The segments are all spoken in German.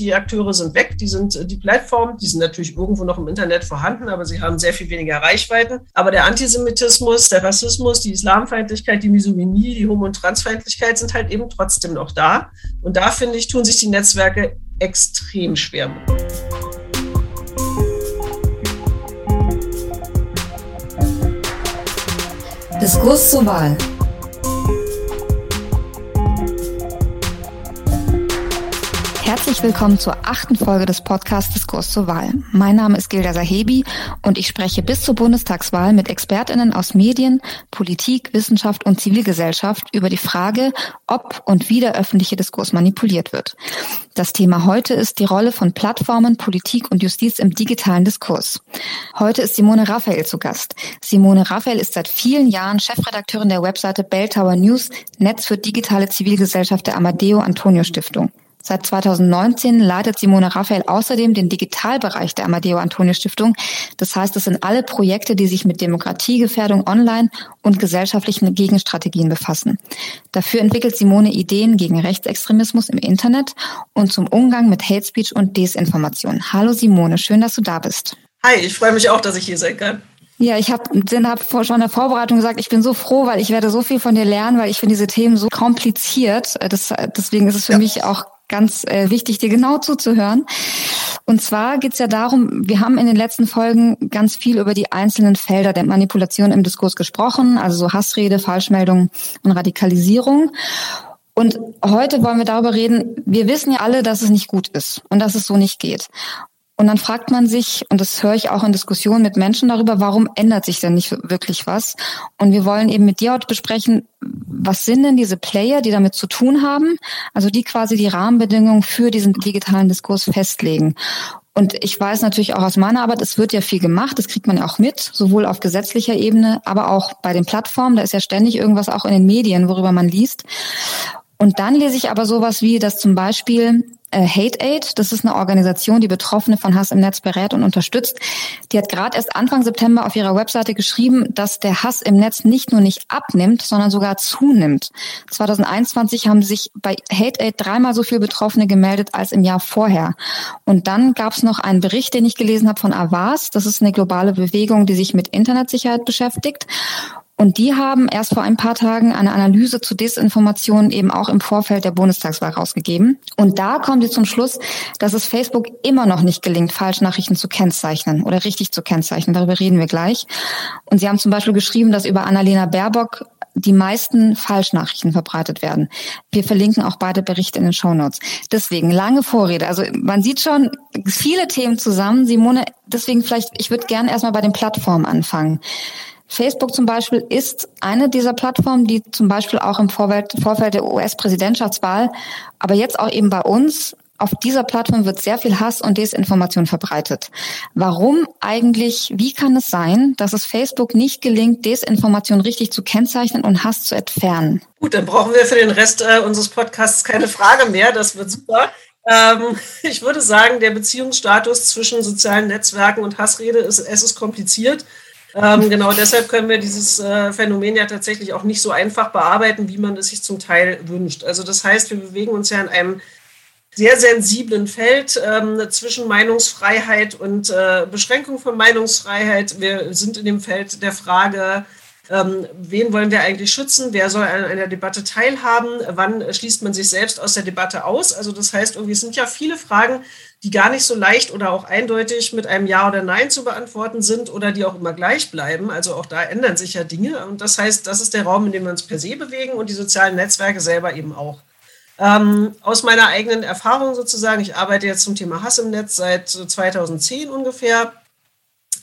Die Akteure sind weg, die sind äh, die Plattformen, die sind natürlich irgendwo noch im Internet vorhanden, aber sie haben sehr viel weniger Reichweiten. Aber der Antisemitismus, der Rassismus, die Islamfeindlichkeit, die Misogynie, die Homo- und Transfeindlichkeit sind halt eben trotzdem noch da. Und da finde ich, tun sich die Netzwerke extrem schwer. Diskurs zur Wahl. Herzlich willkommen zur achten Folge des Podcasts Diskurs zur Wahl. Mein Name ist Gilda Sahebi und ich spreche bis zur Bundestagswahl mit ExpertInnen aus Medien, Politik, Wissenschaft und Zivilgesellschaft über die Frage, ob und wie der öffentliche Diskurs manipuliert wird. Das Thema heute ist die Rolle von Plattformen, Politik und Justiz im digitalen Diskurs. Heute ist Simone Raphael zu Gast. Simone Raphael ist seit vielen Jahren Chefredakteurin der Webseite Bell Tower News, Netz für digitale Zivilgesellschaft der Amadeo Antonio Stiftung. Seit 2019 leitet Simone Raphael außerdem den Digitalbereich der Amadeo Antonio Stiftung. Das heißt, es sind alle Projekte, die sich mit Demokratiegefährdung online und gesellschaftlichen Gegenstrategien befassen. Dafür entwickelt Simone Ideen gegen Rechtsextremismus im Internet und zum Umgang mit Hate Speech und Desinformation. Hallo Simone, schön, dass du da bist. Hi, ich freue mich auch, dass ich hier sein kann. Ja, ich habe hab schon in der Vorbereitung gesagt, ich bin so froh, weil ich werde so viel von dir lernen, weil ich finde diese Themen so kompliziert. Das, deswegen ist es für ja. mich auch ganz äh, wichtig, dir genau zuzuhören. Und zwar geht es ja darum, wir haben in den letzten Folgen ganz viel über die einzelnen Felder der Manipulation im Diskurs gesprochen, also so Hassrede, Falschmeldung und Radikalisierung. Und heute wollen wir darüber reden, wir wissen ja alle, dass es nicht gut ist und dass es so nicht geht. Und dann fragt man sich, und das höre ich auch in Diskussionen mit Menschen darüber, warum ändert sich denn nicht wirklich was? Und wir wollen eben mit dir heute besprechen, was sind denn diese Player, die damit zu tun haben? Also die quasi die Rahmenbedingungen für diesen digitalen Diskurs festlegen. Und ich weiß natürlich auch aus meiner Arbeit, es wird ja viel gemacht, das kriegt man ja auch mit, sowohl auf gesetzlicher Ebene, aber auch bei den Plattformen. Da ist ja ständig irgendwas auch in den Medien, worüber man liest. Und dann lese ich aber sowas wie, dass zum Beispiel Hate Aid, das ist eine Organisation, die Betroffene von Hass im Netz berät und unterstützt. Die hat gerade erst Anfang September auf ihrer Webseite geschrieben, dass der Hass im Netz nicht nur nicht abnimmt, sondern sogar zunimmt. 2021 haben sich bei Hate Aid dreimal so viele Betroffene gemeldet als im Jahr vorher. Und dann gab es noch einen Bericht, den ich gelesen habe von Avas. Das ist eine globale Bewegung, die sich mit Internetsicherheit beschäftigt. Und die haben erst vor ein paar Tagen eine Analyse zu Desinformationen eben auch im Vorfeld der Bundestagswahl rausgegeben. Und da kommen sie zum Schluss, dass es Facebook immer noch nicht gelingt, Falschnachrichten zu kennzeichnen oder richtig zu kennzeichnen. Darüber reden wir gleich. Und sie haben zum Beispiel geschrieben, dass über Annalena Baerbock die meisten Falschnachrichten verbreitet werden. Wir verlinken auch beide Berichte in den Show Notes. Deswegen lange Vorrede. Also man sieht schon viele Themen zusammen. Simone, deswegen vielleicht, ich würde gerne erstmal bei den Plattformen anfangen. Facebook zum Beispiel ist eine dieser Plattformen, die zum Beispiel auch im Vorfeld, Vorfeld der US-Präsidentschaftswahl, aber jetzt auch eben bei uns, auf dieser Plattform wird sehr viel Hass und Desinformation verbreitet. Warum eigentlich, wie kann es sein, dass es Facebook nicht gelingt, Desinformation richtig zu kennzeichnen und Hass zu entfernen? Gut, dann brauchen wir für den Rest äh, unseres Podcasts keine Frage mehr. Das wird super. Ähm, ich würde sagen, der Beziehungsstatus zwischen sozialen Netzwerken und Hassrede ist, es ist kompliziert. Ähm, genau deshalb können wir dieses äh, Phänomen ja tatsächlich auch nicht so einfach bearbeiten, wie man es sich zum Teil wünscht. Also das heißt, wir bewegen uns ja in einem sehr sensiblen Feld ähm, zwischen Meinungsfreiheit und äh, Beschränkung von Meinungsfreiheit. Wir sind in dem Feld der Frage, ähm, wen wollen wir eigentlich schützen? Wer soll an einer Debatte teilhaben? Wann schließt man sich selbst aus der Debatte aus? Also das heißt, irgendwie sind ja viele Fragen, die gar nicht so leicht oder auch eindeutig mit einem Ja oder Nein zu beantworten sind oder die auch immer gleich bleiben. Also auch da ändern sich ja Dinge. Und das heißt, das ist der Raum, in dem wir uns per se bewegen und die sozialen Netzwerke selber eben auch. Ähm, aus meiner eigenen Erfahrung sozusagen, ich arbeite jetzt zum Thema Hass im Netz seit 2010 ungefähr.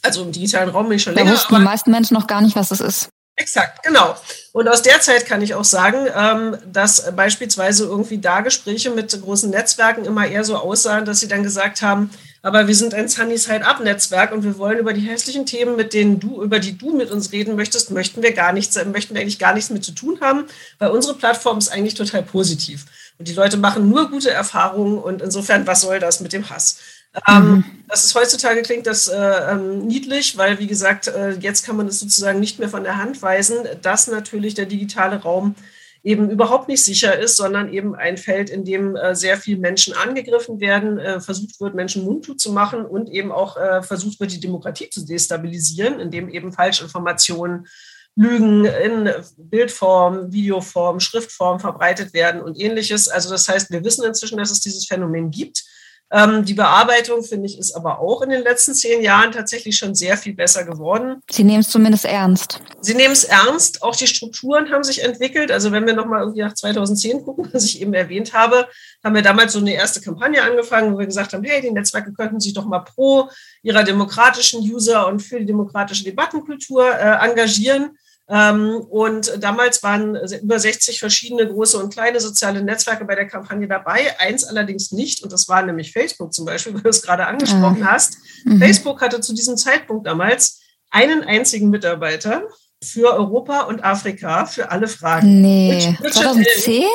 Also im digitalen Raum bin ich schon da länger. Da wussten die meisten Menschen noch gar nicht, was das ist. Exakt, genau. Und aus der Zeit kann ich auch sagen, ähm, dass beispielsweise irgendwie da Gespräche mit großen Netzwerken immer eher so aussahen, dass sie dann gesagt haben, aber wir sind ein Sunny Side Up Netzwerk und wir wollen über die hässlichen Themen, mit denen du, über die du mit uns reden möchtest, möchten wir gar nichts, möchten wir eigentlich gar nichts mit zu tun haben, weil unsere Plattform ist eigentlich total positiv. Und die Leute machen nur gute Erfahrungen und insofern, was soll das mit dem Hass? Ähm, mhm. Das ist heutzutage klingt das äh, ähm, niedlich, weil wie gesagt, äh, jetzt kann man es sozusagen nicht mehr von der Hand weisen, dass natürlich der digitale Raum eben überhaupt nicht sicher ist, sondern eben ein Feld, in dem äh, sehr viele Menschen angegriffen werden, äh, versucht wird, Menschen mundtot zu machen und eben auch äh, versucht wird, die Demokratie zu destabilisieren, indem eben Falschinformationen, Lügen in Bildform, Videoform, Schriftform verbreitet werden und ähnliches. Also das heißt, wir wissen inzwischen, dass es dieses Phänomen gibt. Ähm, die Bearbeitung, finde ich, ist aber auch in den letzten zehn Jahren tatsächlich schon sehr viel besser geworden. Sie nehmen es zumindest ernst. Sie nehmen es ernst. Auch die Strukturen haben sich entwickelt. Also wenn wir nochmal irgendwie nach 2010 gucken, was ich eben erwähnt habe, haben wir damals so eine erste Kampagne angefangen, wo wir gesagt haben, hey, die Netzwerke könnten sich doch mal pro ihrer demokratischen User und für die demokratische Debattenkultur äh, engagieren. Ähm, und damals waren über 60 verschiedene große und kleine soziale Netzwerke bei der Kampagne dabei. Eins allerdings nicht, und das war nämlich Facebook zum Beispiel, weil du es gerade angesprochen ah. hast. Mhm. Facebook hatte zu diesem Zeitpunkt damals einen einzigen Mitarbeiter für Europa und Afrika für alle Fragen. Nee, Richard 2010? Allen,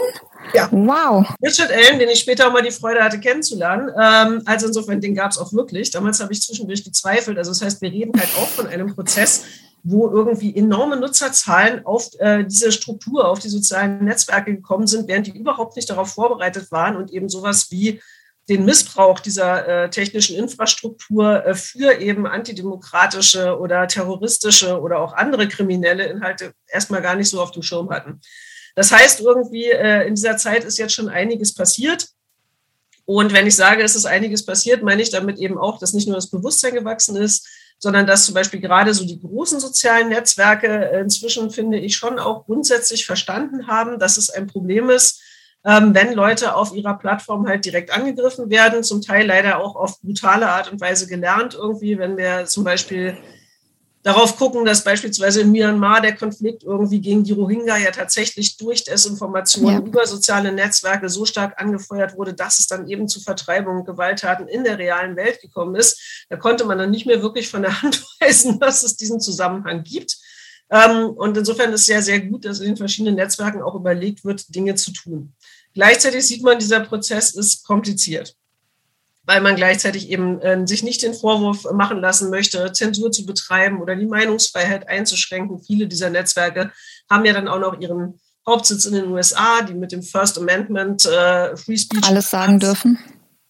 ja. Wow. Richard Allen, den ich später auch mal die Freude hatte kennenzulernen. Ähm, also insofern, den gab es auch wirklich. Damals habe ich zwischendurch gezweifelt. Also das heißt, wir reden halt auch von einem Prozess, wo irgendwie enorme Nutzerzahlen auf äh, diese Struktur, auf die sozialen Netzwerke gekommen sind, während die überhaupt nicht darauf vorbereitet waren und eben sowas wie den Missbrauch dieser äh, technischen Infrastruktur äh, für eben antidemokratische oder terroristische oder auch andere kriminelle Inhalte erstmal gar nicht so auf dem Schirm hatten. Das heißt, irgendwie äh, in dieser Zeit ist jetzt schon einiges passiert. Und wenn ich sage, es ist einiges passiert, meine ich damit eben auch, dass nicht nur das Bewusstsein gewachsen ist, sondern dass zum Beispiel gerade so die großen sozialen Netzwerke inzwischen, finde ich, schon auch grundsätzlich verstanden haben, dass es ein Problem ist, ähm, wenn Leute auf ihrer Plattform halt direkt angegriffen werden, zum Teil leider auch auf brutale Art und Weise gelernt irgendwie, wenn wir zum Beispiel darauf gucken, dass beispielsweise in Myanmar der Konflikt irgendwie gegen die Rohingya ja tatsächlich durch Desinformationen ja. über soziale Netzwerke so stark angefeuert wurde, dass es dann eben zu Vertreibungen und Gewalttaten in der realen Welt gekommen ist. Da konnte man dann nicht mehr wirklich von der Hand weisen, dass es diesen Zusammenhang gibt. Ähm, und insofern ist es sehr, sehr gut, dass in den verschiedenen Netzwerken auch überlegt wird, Dinge zu tun. Gleichzeitig sieht man, dieser Prozess ist kompliziert weil man gleichzeitig eben äh, sich nicht den Vorwurf machen lassen möchte, Zensur zu betreiben oder die Meinungsfreiheit einzuschränken. Viele dieser Netzwerke haben ja dann auch noch ihren Hauptsitz in den USA, die mit dem First Amendment äh, Free Speech alles sagen dürfen.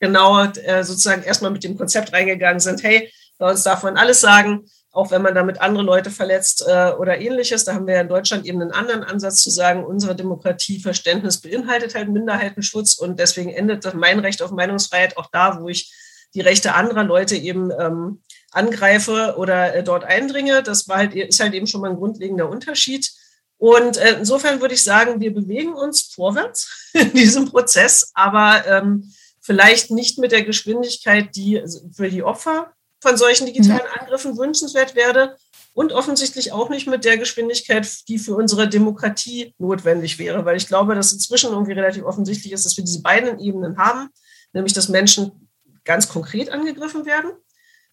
Genau, äh, sozusagen erstmal mit dem Konzept reingegangen sind, hey, bei uns darf man alles sagen auch wenn man damit andere Leute verletzt äh, oder ähnliches. Da haben wir ja in Deutschland eben einen anderen Ansatz zu sagen, unsere Demokratieverständnis beinhaltet halt Minderheitenschutz und deswegen endet mein Recht auf Meinungsfreiheit auch da, wo ich die Rechte anderer Leute eben ähm, angreife oder äh, dort eindringe. Das war halt, ist halt eben schon mal ein grundlegender Unterschied. Und äh, insofern würde ich sagen, wir bewegen uns vorwärts in diesem Prozess, aber ähm, vielleicht nicht mit der Geschwindigkeit, die für die Opfer von solchen digitalen Angriffen wünschenswert werde und offensichtlich auch nicht mit der Geschwindigkeit, die für unsere Demokratie notwendig wäre, weil ich glaube, dass inzwischen irgendwie relativ offensichtlich ist, dass wir diese beiden Ebenen haben, nämlich dass Menschen ganz konkret angegriffen werden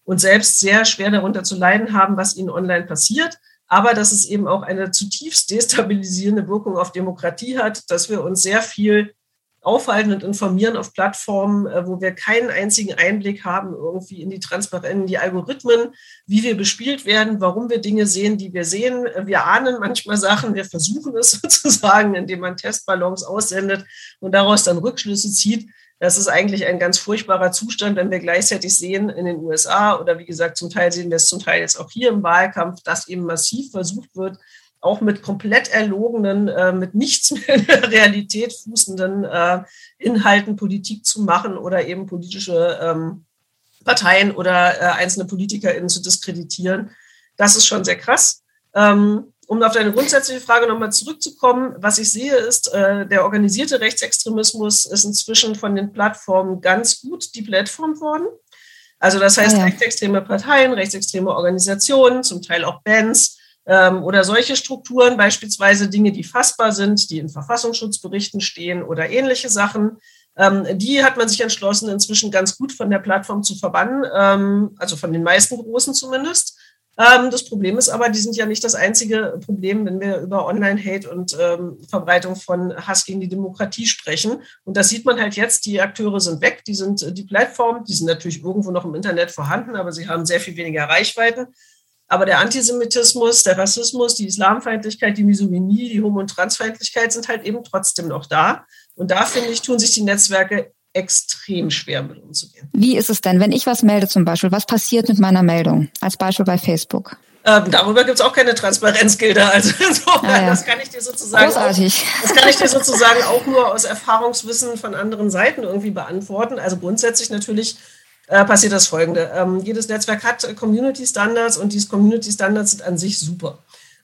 und selbst sehr schwer darunter zu leiden haben, was ihnen online passiert, aber dass es eben auch eine zutiefst destabilisierende Wirkung auf Demokratie hat, dass wir uns sehr viel aufhalten und informieren auf Plattformen, äh, wo wir keinen einzigen Einblick haben irgendwie in die Transparenz, in die Algorithmen, wie wir bespielt werden, warum wir Dinge sehen, die wir sehen. Wir ahnen manchmal Sachen, wir versuchen es sozusagen, indem man Testballons aussendet und daraus dann Rückschlüsse zieht. Das ist eigentlich ein ganz furchtbarer Zustand, wenn wir gleichzeitig sehen in den USA oder wie gesagt, zum Teil sehen wir es zum Teil jetzt auch hier im Wahlkampf, dass eben massiv versucht wird, auch mit komplett erlogenen, äh, mit nichts mehr in der Realität fußenden äh, Inhalten Politik zu machen oder eben politische ähm, Parteien oder äh, einzelne PolitikerInnen zu diskreditieren. Das ist schon sehr krass. Ähm, um auf deine grundsätzliche Frage nochmal zurückzukommen, was ich sehe, ist, äh, der organisierte Rechtsextremismus ist inzwischen von den Plattformen ganz gut deplatformt worden. Also das heißt, ah, ja. rechtsextreme Parteien, rechtsextreme Organisationen, zum Teil auch Bands, oder solche Strukturen, beispielsweise Dinge, die fassbar sind, die in Verfassungsschutzberichten stehen oder ähnliche Sachen. Ähm, die hat man sich entschlossen, inzwischen ganz gut von der Plattform zu verbannen, ähm, also von den meisten großen zumindest. Ähm, das Problem ist aber, die sind ja nicht das einzige Problem, wenn wir über Online-Hate und ähm, Verbreitung von Hass gegen die Demokratie sprechen. Und das sieht man halt jetzt, die Akteure sind weg, die sind äh, die Plattform, die sind natürlich irgendwo noch im Internet vorhanden, aber sie haben sehr viel weniger Reichweiten. Aber der Antisemitismus, der Rassismus, die Islamfeindlichkeit, die Misogynie, die Homo- und Transfeindlichkeit sind halt eben trotzdem noch da. Und da, finde ich, tun sich die Netzwerke extrem schwer mit umzugehen. Wie ist es denn, wenn ich was melde zum Beispiel? Was passiert mit meiner Meldung? Als Beispiel bei Facebook. Ähm, darüber gibt es auch keine Transparenzgelder. Also insofern, ah, ja. das kann ich dir sozusagen. Großartig. Auch, das kann ich dir sozusagen auch nur aus Erfahrungswissen von anderen Seiten irgendwie beantworten. Also grundsätzlich natürlich äh, passiert das folgende. Ähm, jedes Netzwerk hat Community Standards und diese Community Standards sind an sich super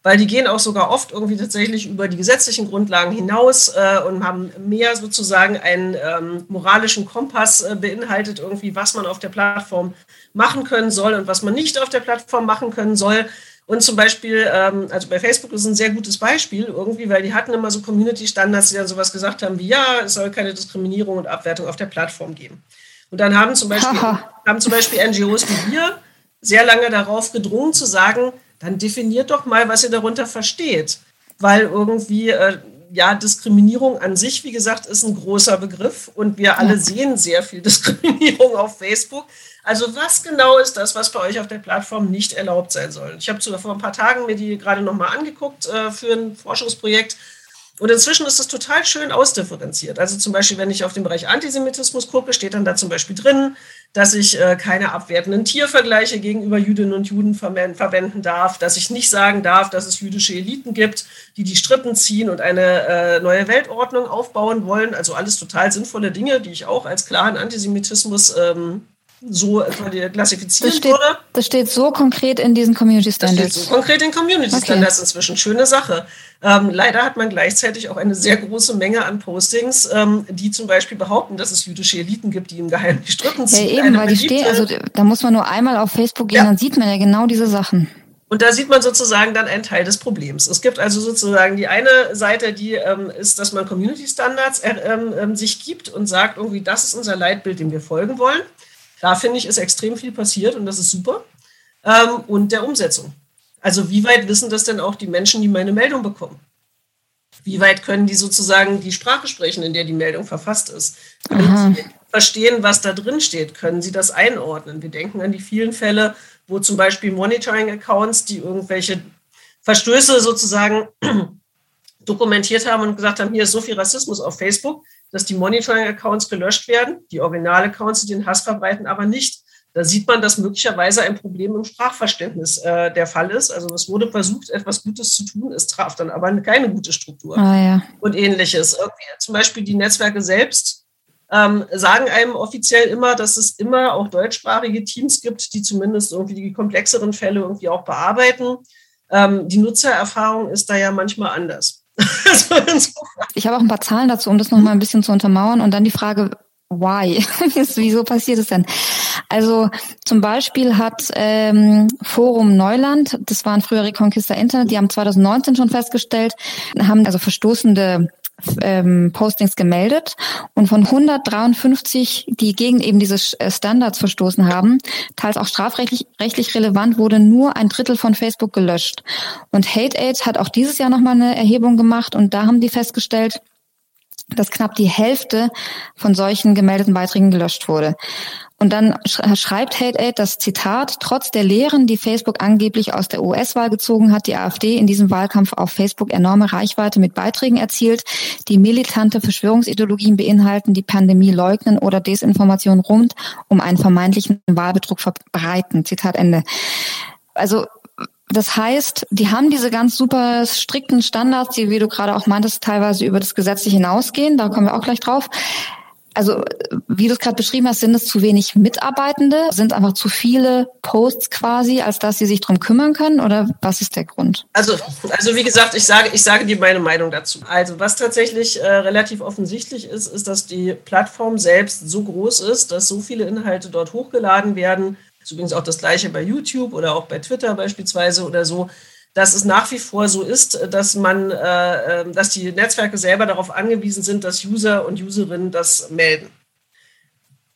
weil die gehen auch sogar oft irgendwie tatsächlich über die gesetzlichen Grundlagen hinaus äh, und haben mehr sozusagen einen ähm, moralischen Kompass äh, beinhaltet, irgendwie, was man auf der Plattform machen können soll und was man nicht auf der Plattform machen können soll. Und zum Beispiel, ähm, also bei Facebook ist ein sehr gutes Beispiel irgendwie, weil die hatten immer so Community-Standards, die dann sowas gesagt haben wie, ja, es soll keine Diskriminierung und Abwertung auf der Plattform geben. Und dann haben zum Beispiel, haben zum Beispiel NGOs wie wir sehr lange darauf gedrungen zu sagen, dann definiert doch mal, was ihr darunter versteht. Weil irgendwie, äh, ja, Diskriminierung an sich, wie gesagt, ist ein großer Begriff und wir alle sehen sehr viel Diskriminierung auf Facebook. Also was genau ist das, was bei euch auf der Plattform nicht erlaubt sein soll? Ich habe vor ein paar Tagen mir die gerade nochmal angeguckt äh, für ein Forschungsprojekt und inzwischen ist das total schön ausdifferenziert. Also zum Beispiel, wenn ich auf den Bereich Antisemitismus gucke, steht dann da zum Beispiel drin, dass ich äh, keine abwertenden Tiervergleiche gegenüber Jüdinnen und Juden verwenden darf, dass ich nicht sagen darf, dass es jüdische Eliten gibt, die die Strippen ziehen und eine äh, neue Weltordnung aufbauen wollen. Also alles total sinnvolle Dinge, die ich auch als klaren Antisemitismus ähm, so klassifizieren das steht, würde. Das steht so konkret in diesen Community Standards. Das steht so konkret in Community okay. Standards inzwischen. Schöne Sache. Ähm, leider hat man gleichzeitig auch eine sehr große Menge an Postings, ähm, die zum Beispiel behaupten, dass es jüdische Eliten gibt, die im Geheimen die Strippen ziehen. Ja, eben, weil die stehen, also da muss man nur einmal auf Facebook gehen, ja. dann sieht man ja genau diese Sachen. Und da sieht man sozusagen dann einen Teil des Problems. Es gibt also sozusagen die eine Seite, die ähm, ist, dass man Community Standards äh, ähm, sich gibt und sagt, irgendwie, das ist unser Leitbild, dem wir folgen wollen. Da finde ich, ist extrem viel passiert und das ist super. Ähm, und der Umsetzung. Also wie weit wissen das denn auch die Menschen, die meine Meldung bekommen? Wie weit können die sozusagen die Sprache sprechen, in der die Meldung verfasst ist? Können sie verstehen, was da drin steht? Können sie das einordnen? Wir denken an die vielen Fälle, wo zum Beispiel Monitoring-Accounts, die irgendwelche Verstöße sozusagen dokumentiert haben und gesagt haben, hier ist so viel Rassismus auf Facebook, dass die Monitoring-Accounts gelöscht werden, die Original-Accounts, die den Hass verbreiten, aber nicht. Da sieht man, dass möglicherweise ein Problem im Sprachverständnis äh, der Fall ist. Also es wurde versucht, etwas Gutes zu tun, es traf dann aber keine gute Struktur ah, ja. und ähnliches. Irgendwie zum Beispiel die Netzwerke selbst ähm, sagen einem offiziell immer, dass es immer auch deutschsprachige Teams gibt, die zumindest irgendwie die komplexeren Fälle irgendwie auch bearbeiten. Ähm, die Nutzererfahrung ist da ja manchmal anders. ich habe auch ein paar Zahlen dazu, um das nochmal ein bisschen zu untermauern. Und dann die Frage, why? Wieso passiert es denn? Also zum Beispiel hat ähm, Forum Neuland, das waren früher Reconquista Internet, die haben 2019 schon festgestellt, haben also verstoßende ähm, Postings gemeldet und von 153, die gegen eben diese äh, Standards verstoßen haben, teils auch strafrechtlich rechtlich relevant, wurde nur ein Drittel von Facebook gelöscht. Und HateAid hat auch dieses Jahr nochmal eine Erhebung gemacht und da haben die festgestellt, dass knapp die Hälfte von solchen gemeldeten Beiträgen gelöscht wurde. Und dann schreibt HateAid das Zitat, trotz der Lehren, die Facebook angeblich aus der US-Wahl gezogen hat, die AfD in diesem Wahlkampf auf Facebook enorme Reichweite mit Beiträgen erzielt, die militante Verschwörungsideologien beinhalten, die Pandemie leugnen oder Desinformation rund um einen vermeintlichen Wahlbetrug verbreiten. Zitat Ende. Also das heißt, die haben diese ganz super strikten Standards, die, wie du gerade auch meintest, teilweise über das Gesetz hinausgehen. Da kommen wir auch gleich drauf also wie du es gerade beschrieben hast, sind es zu wenig Mitarbeitende? Sind einfach zu viele Posts quasi, als dass sie sich drum kümmern können? Oder was ist der Grund? Also, also wie gesagt, ich sage, ich sage dir meine Meinung dazu. Also was tatsächlich äh, relativ offensichtlich ist, ist, dass die Plattform selbst so groß ist, dass so viele Inhalte dort hochgeladen werden. Das ist übrigens auch das gleiche bei YouTube oder auch bei Twitter beispielsweise oder so dass es nach wie vor so ist, dass man, äh, ähm, dass die Netzwerke selber darauf angewiesen sind, dass User und Userinnen das melden.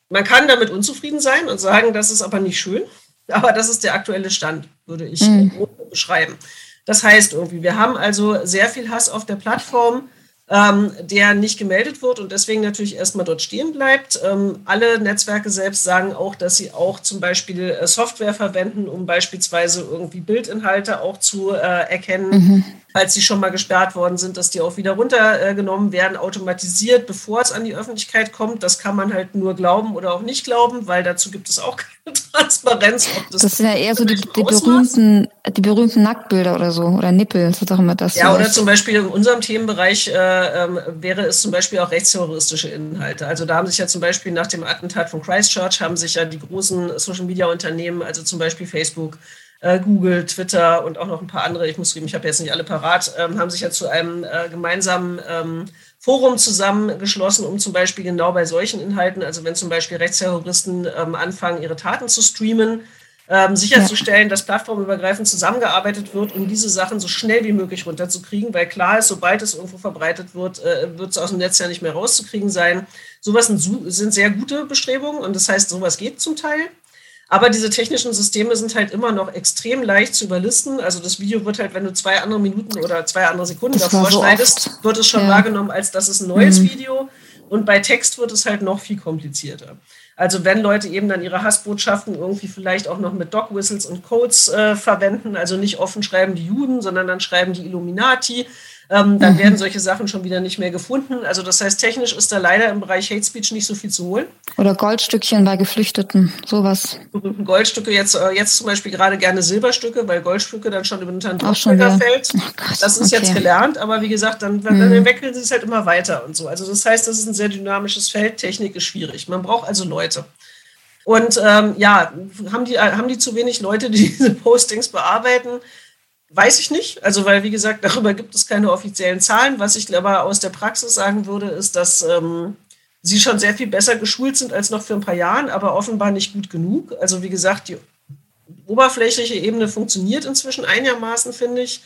Man kann damit unzufrieden sein und sagen, das ist aber nicht schön, aber das ist der aktuelle Stand, würde ich mhm. beschreiben. Das heißt irgendwie, wir haben also sehr viel Hass auf der Plattform. Ähm, der nicht gemeldet wird und deswegen natürlich erstmal dort stehen bleibt. Ähm, alle Netzwerke selbst sagen auch, dass sie auch zum Beispiel äh, Software verwenden, um beispielsweise irgendwie Bildinhalte auch zu äh, erkennen. Mhm falls sie schon mal gesperrt worden sind, dass die auch wieder runtergenommen werden, automatisiert, bevor es an die Öffentlichkeit kommt. Das kann man halt nur glauben oder auch nicht glauben, weil dazu gibt es auch keine Transparenz. das, das sind ja eher so die, die berühmten, die berühmten Nacktbilder oder so oder Nippel, ist doch immer das. Ja, oder zum Beispiel in unserem Themenbereich äh, äh, wäre es zum Beispiel auch rechtsterroristische Inhalte. Also da haben sich ja zum Beispiel nach dem Attentat von Christchurch haben sich ja die großen Social Media Unternehmen, also zum Beispiel Facebook, Google, Twitter und auch noch ein paar andere, ich muss ich habe jetzt nicht alle parat, ähm, haben sich ja zu einem äh, gemeinsamen ähm, Forum zusammengeschlossen, um zum Beispiel genau bei solchen Inhalten, also wenn zum Beispiel Rechtsterroristen ähm, anfangen, ihre Taten zu streamen, sicherzustellen, dass plattformübergreifend zusammengearbeitet wird, um diese Sachen so schnell wie möglich runterzukriegen, weil klar ist, sobald es irgendwo verbreitet wird, äh, wird es aus dem Netz ja nicht mehr rauszukriegen sein. Sowas sind sehr gute Bestrebungen und das heißt, sowas geht zum Teil. Aber diese technischen Systeme sind halt immer noch extrem leicht zu überlisten. Also das Video wird halt, wenn du zwei andere Minuten oder zwei andere Sekunden das davor so schneidest, oft. wird es schon ja. wahrgenommen, als das ist ein neues mhm. Video. Und bei Text wird es halt noch viel komplizierter. Also wenn Leute eben dann ihre Hassbotschaften irgendwie vielleicht auch noch mit Dog-Whistles und Codes äh, verwenden, also nicht offen schreiben die Juden, sondern dann schreiben die Illuminati, ähm, dann mhm. werden solche Sachen schon wieder nicht mehr gefunden. Also das heißt, technisch ist da leider im Bereich Hate Speech nicht so viel zu holen. Oder Goldstückchen bei Geflüchteten, sowas. Goldstücke, jetzt, äh, jetzt zum Beispiel gerade gerne Silberstücke, weil Goldstücke dann schon über den Tandrostbilder fällt. Oh das ist okay. jetzt gelernt, aber wie gesagt, dann, dann mhm. entwickeln sie es halt immer weiter und so. Also das heißt, das ist ein sehr dynamisches Feld. Technik ist schwierig. Man braucht also Leute. Und ähm, ja, haben die, haben die zu wenig Leute, die diese Postings bearbeiten? Weiß ich nicht. Also, weil, wie gesagt, darüber gibt es keine offiziellen Zahlen. Was ich aber aus der Praxis sagen würde, ist, dass ähm, sie schon sehr viel besser geschult sind als noch für ein paar Jahren, aber offenbar nicht gut genug. Also, wie gesagt, die oberflächliche Ebene funktioniert inzwischen einigermaßen, finde ich.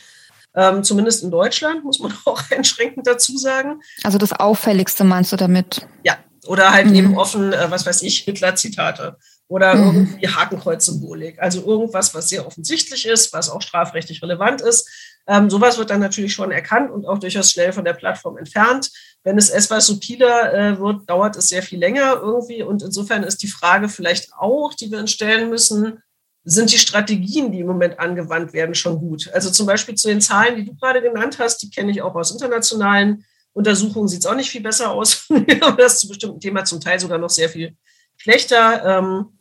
Ähm, zumindest in Deutschland, muss man auch einschränkend dazu sagen. Also das Auffälligste meinst du damit? Ja, oder halt mhm. eben offen, äh, was weiß ich, Hitler-Zitate oder mhm. irgendwie Hakenkreuz-Symbolik. Also irgendwas, was sehr offensichtlich ist, was auch strafrechtlich relevant ist. Ähm, sowas wird dann natürlich schon erkannt und auch durchaus schnell von der Plattform entfernt. Wenn es etwas subtiler äh, wird, dauert es sehr viel länger irgendwie. Und insofern ist die Frage vielleicht auch, die wir uns stellen müssen, sind die Strategien, die im Moment angewandt werden, schon gut? Also zum Beispiel zu den Zahlen, die du gerade genannt hast, die kenne ich auch aus internationalen Untersuchungen, sieht es auch nicht viel besser aus. Aber das zu bestimmten Thema zum Teil sogar noch sehr viel schlechter. Ähm,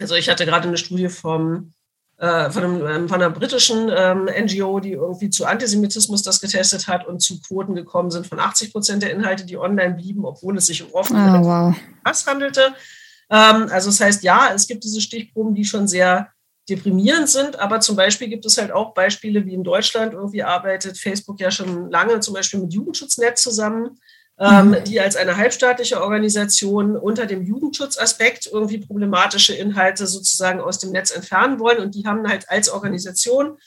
also ich hatte gerade eine Studie vom, äh, von, einem, ähm, von einer britischen ähm, NGO, die irgendwie zu Antisemitismus das getestet hat und zu Quoten gekommen sind von 80 Prozent der Inhalte, die online blieben, obwohl es sich um offenen oh, wow. Hass handelte. Ähm, also das heißt, ja, es gibt diese Stichproben, die schon sehr deprimierend sind, aber zum Beispiel gibt es halt auch Beispiele, wie in Deutschland irgendwie arbeitet Facebook ja schon lange zum Beispiel mit Jugendschutznet zusammen ähm, mhm. die als eine halbstaatliche Organisation unter dem Jugendschutzaspekt irgendwie problematische Inhalte sozusagen aus dem Netz entfernen wollen. Und die haben halt als Organisation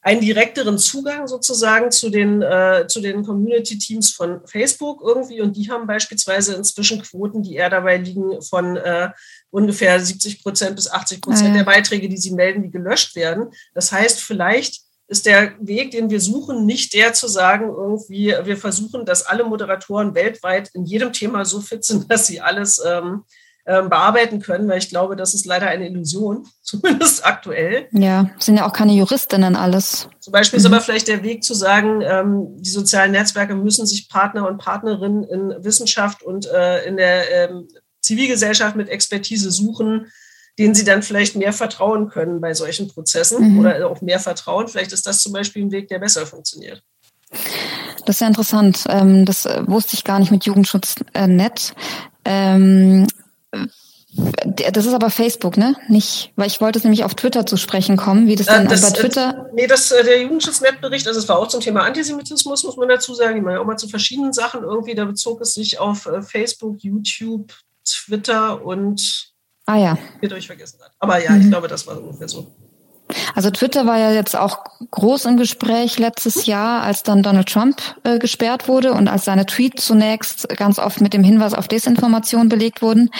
einen direkteren Zugang sozusagen zu den, äh, zu den Community-Teams von Facebook irgendwie. Und die haben beispielsweise inzwischen Quoten, die eher dabei liegen von äh, ungefähr 70 Prozent bis 80 Prozent ah, ja. der Beiträge, die sie melden, die gelöscht werden. Das heißt, vielleicht ist der Weg, den wir suchen, nicht der zu sagen, irgendwie, wir versuchen, dass alle Moderatoren weltweit in jedem Thema so fit sind, dass sie alles ähm, ähm, bearbeiten können, weil ich glaube, das ist leider eine Illusion, zumindest aktuell. Ja, sind ja auch keine Juristinnen alles. Zum Beispiel mhm. ist aber vielleicht der Weg zu sagen, ähm, die sozialen Netzwerke müssen sich Partner und Partnerinnen in Wissenschaft und äh, in der ähm, Zivilgesellschaft mit Expertise suchen, denen sie dann vielleicht mehr vertrauen können bei solchen Prozessen mhm. oder auch mehr vertrauen. Vielleicht ist das zum Beispiel ein Weg, der besser funktioniert. Das ist ja interessant. Ähm, das äh, wusste ich gar nicht mit Jugendschutznet. Ähm, das ist aber Facebook, ne? Nicht, weil ich wollte es nämlich auf Twitter zu sprechen kommen, wie das äh, denn das, bei Twitter. Nee, das der Jugendschutznet-Bericht, also es war auch zum Thema Antisemitismus, muss man dazu sagen. Ich meine auch mal zu verschiedenen Sachen irgendwie. Da bezog es sich auf Facebook, YouTube, Twitter und Ah ja. Wird vergessen hat. Aber ja, mhm. ich glaube, das war ungefähr so. Also Twitter war ja jetzt auch groß im Gespräch letztes Jahr, als dann Donald Trump äh, gesperrt wurde und als seine Tweets zunächst ganz oft mit dem Hinweis auf Desinformation belegt wurden.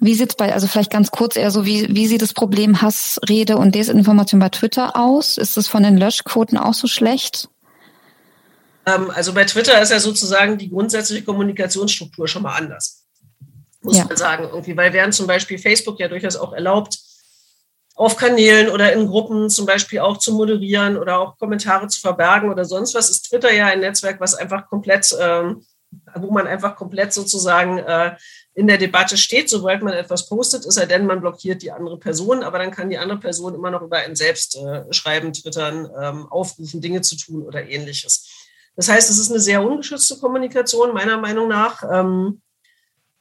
Wie sieht's bei, also vielleicht ganz kurz eher so, wie, wie sieht das Problem Hassrede und Desinformation bei Twitter aus? Ist es von den Löschquoten auch so schlecht? Ähm, also bei Twitter ist ja sozusagen die grundsätzliche Kommunikationsstruktur schon mal anders. Muss ja. man sagen, irgendwie, weil während zum Beispiel Facebook ja durchaus auch erlaubt, auf Kanälen oder in Gruppen zum Beispiel auch zu moderieren oder auch Kommentare zu verbergen oder sonst was, ist Twitter ja ein Netzwerk, was einfach komplett, ähm, wo man einfach komplett sozusagen äh, in der Debatte steht, sobald man etwas postet, ist er denn, man blockiert die andere Person, aber dann kann die andere Person immer noch über ein selbst äh, schreiben, twittern, ähm, aufrufen, Dinge zu tun oder ähnliches. Das heißt, es ist eine sehr ungeschützte Kommunikation, meiner Meinung nach. Ähm,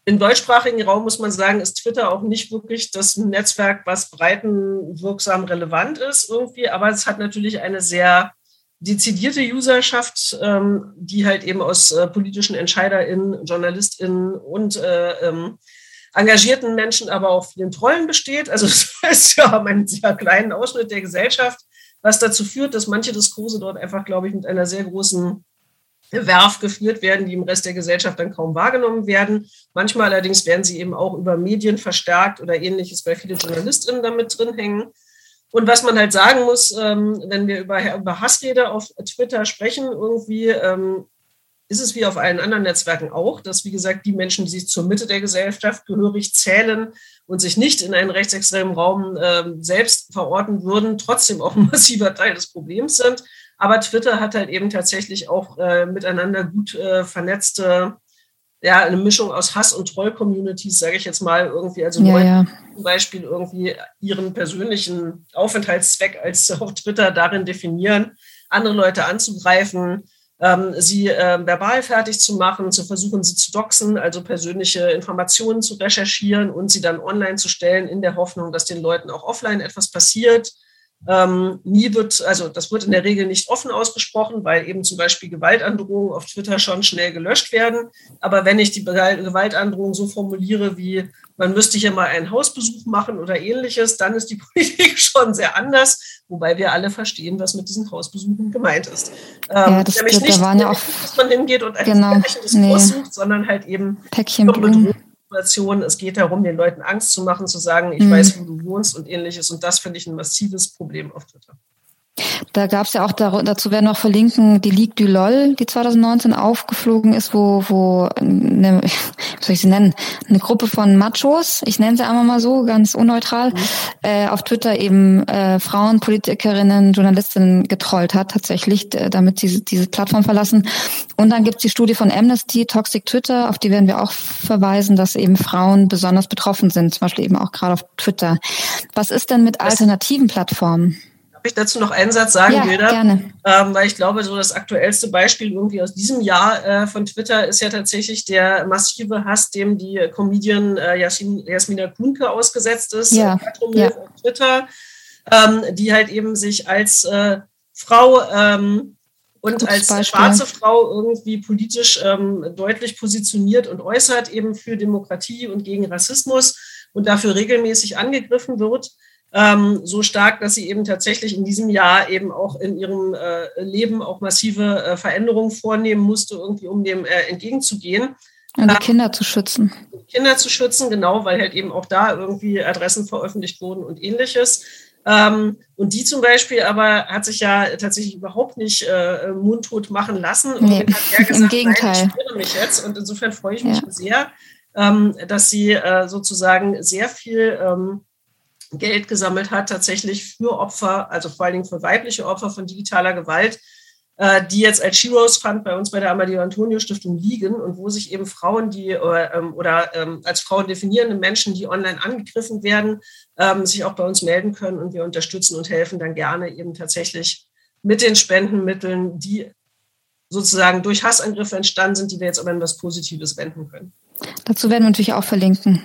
Im deutschsprachigen Raum muss man sagen, ist Twitter auch nicht wirklich das Netzwerk, was breitenwirksam relevant ist irgendwie, aber es hat natürlich eine sehr dezidierte Userschaft, ähm, die halt eben aus äh, politischen EntscheiderInnen, JournalistInnen und äh, ähm, engagierten Menschen, aber auch vielen Trollen besteht. Also heißt, wir haben einen sehr kleinen Ausschnitt der Gesellschaft, was dazu führt, dass manche Diskurse dort einfach, glaube ich, mit einer sehr großen Werf geführt werden, die im Rest der Gesellschaft dann kaum wahrgenommen werden. Manchmal allerdings werden sie eben auch über Medien verstärkt oder ähnliches, weil viele JournalistInnen damit drin hängen. Und was man halt sagen muss, ähm, wenn wir über, Hassrede auf Twitter sprechen, irgendwie ähm, ist es wie auf allen anderen Netzwerken auch, dass, wie gesagt, die Menschen, die sich zur Mitte der Gesellschaft gehörig zählen und sich nicht in einen rechtsextremen Raum äh, selbst verorten würden, trotzdem auch ein massiver Teil des Problems sind. Aber Twitter hat halt eben tatsächlich auch äh, miteinander gut äh, vernetzte ja, eine Mischung aus Hass- und Troll-Communities, sage ich jetzt mal, irgendwie, also ja, Leute, ja. zum Beispiel irgendwie ihren persönlichen Aufenthaltszweck als auf Twitter darin definieren, andere Leute anzugreifen, ähm, sie äh, verbal fertig zu machen, zu versuchen, sie zu doxen, also persönliche Informationen zu recherchieren und sie dann online zu stellen, in der Hoffnung, dass den Leuten auch offline etwas passiert. Ähm, nie wird, also das wird in der Regel nicht offen ausgesprochen, weil eben zum Beispiel Gewaltandrohungen auf Twitter schon schnell gelöscht werden. Aber wenn ich die Gewaltandrohung so formuliere, wie man müsste hier mal einen Hausbesuch machen oder ähnliches, dann ist die Politik schon sehr anders, wobei wir alle verstehen, was mit diesen Hausbesuchen gemeint ist. Ähm, ja, das nämlich nicht, da ja auch, dass man hingeht und ein genau, Diskurs nee. sucht, sondern halt eben Päckchen Bedrohung Situation. Es geht darum, den Leuten Angst zu machen, zu sagen, ich mhm. weiß, wo du wohnst und ähnliches. Und das finde ich ein massives Problem auf Twitter. Da gab es ja auch, dazu werden wir noch verlinken, die Ligue du LOL, die 2019 aufgeflogen ist, wo, wo eine, wie soll ich sie nennen, eine Gruppe von Machos, ich nenne sie einmal mal so, ganz unneutral, mhm. äh, auf Twitter eben äh, Frauen, Politikerinnen, Journalistinnen getrollt hat, tatsächlich, äh, damit sie diese Plattform verlassen. Und dann gibt's die Studie von Amnesty, Toxic Twitter, auf die werden wir auch verweisen, dass eben Frauen besonders betroffen sind, zum Beispiel eben auch gerade auf Twitter. Was ist denn mit alternativen Plattformen? Ich dazu noch einen Satz sagen, ja? Gerne. Ähm, weil ich glaube, so das aktuellste Beispiel irgendwie aus diesem Jahr äh, von Twitter ist ja tatsächlich der massive Hass, dem die Comedian äh, Jasmin, Jasmina Kunke ausgesetzt ist. Ja. Äh, ja. Auf Twitter, ähm, die halt eben sich als äh, Frau ähm, und Gutes als Beispiel. schwarze Frau irgendwie politisch ähm, deutlich positioniert und äußert eben für Demokratie und gegen Rassismus und dafür regelmäßig angegriffen wird ähm, so stark, dass sie eben tatsächlich in diesem Jahr eben auch in ihrem äh, Leben auch massive äh, Veränderungen vornehmen musste, irgendwie um dem äh, entgegenzugehen. Und die Kinder zu schützen. Kinder zu schützen, genau, weil halt eben auch da irgendwie Adressen veröffentlicht wurden und ähnliches. Ähm, und die zum Beispiel aber hat sich ja tatsächlich überhaupt nicht äh, mundtot machen lassen. Und nee, gesagt, im Gegenteil. Nein, ich mich jetzt. Und insofern freue ich mich ja. sehr, ähm, dass sie äh, sozusagen sehr viel ähm, Geld gesammelt hat, tatsächlich für Opfer, also vor allen Dingen für weibliche Opfer von digitaler Gewalt, äh, die jetzt als Heroes Fund bei uns bei der Amadeo Antonio Stiftung liegen und wo sich eben Frauen, die äh, ähm, oder ähm, als Frauen definierende Menschen, die online angegriffen werden, ähm, sich auch bei uns melden können und wir unterstützen und helfen dann gerne eben tatsächlich mit den Spendenmitteln, die sozusagen durch Hassangriffe entstanden sind, die wir jetzt aber in was Positives wenden können. Dazu werden wir natürlich auch verlinken.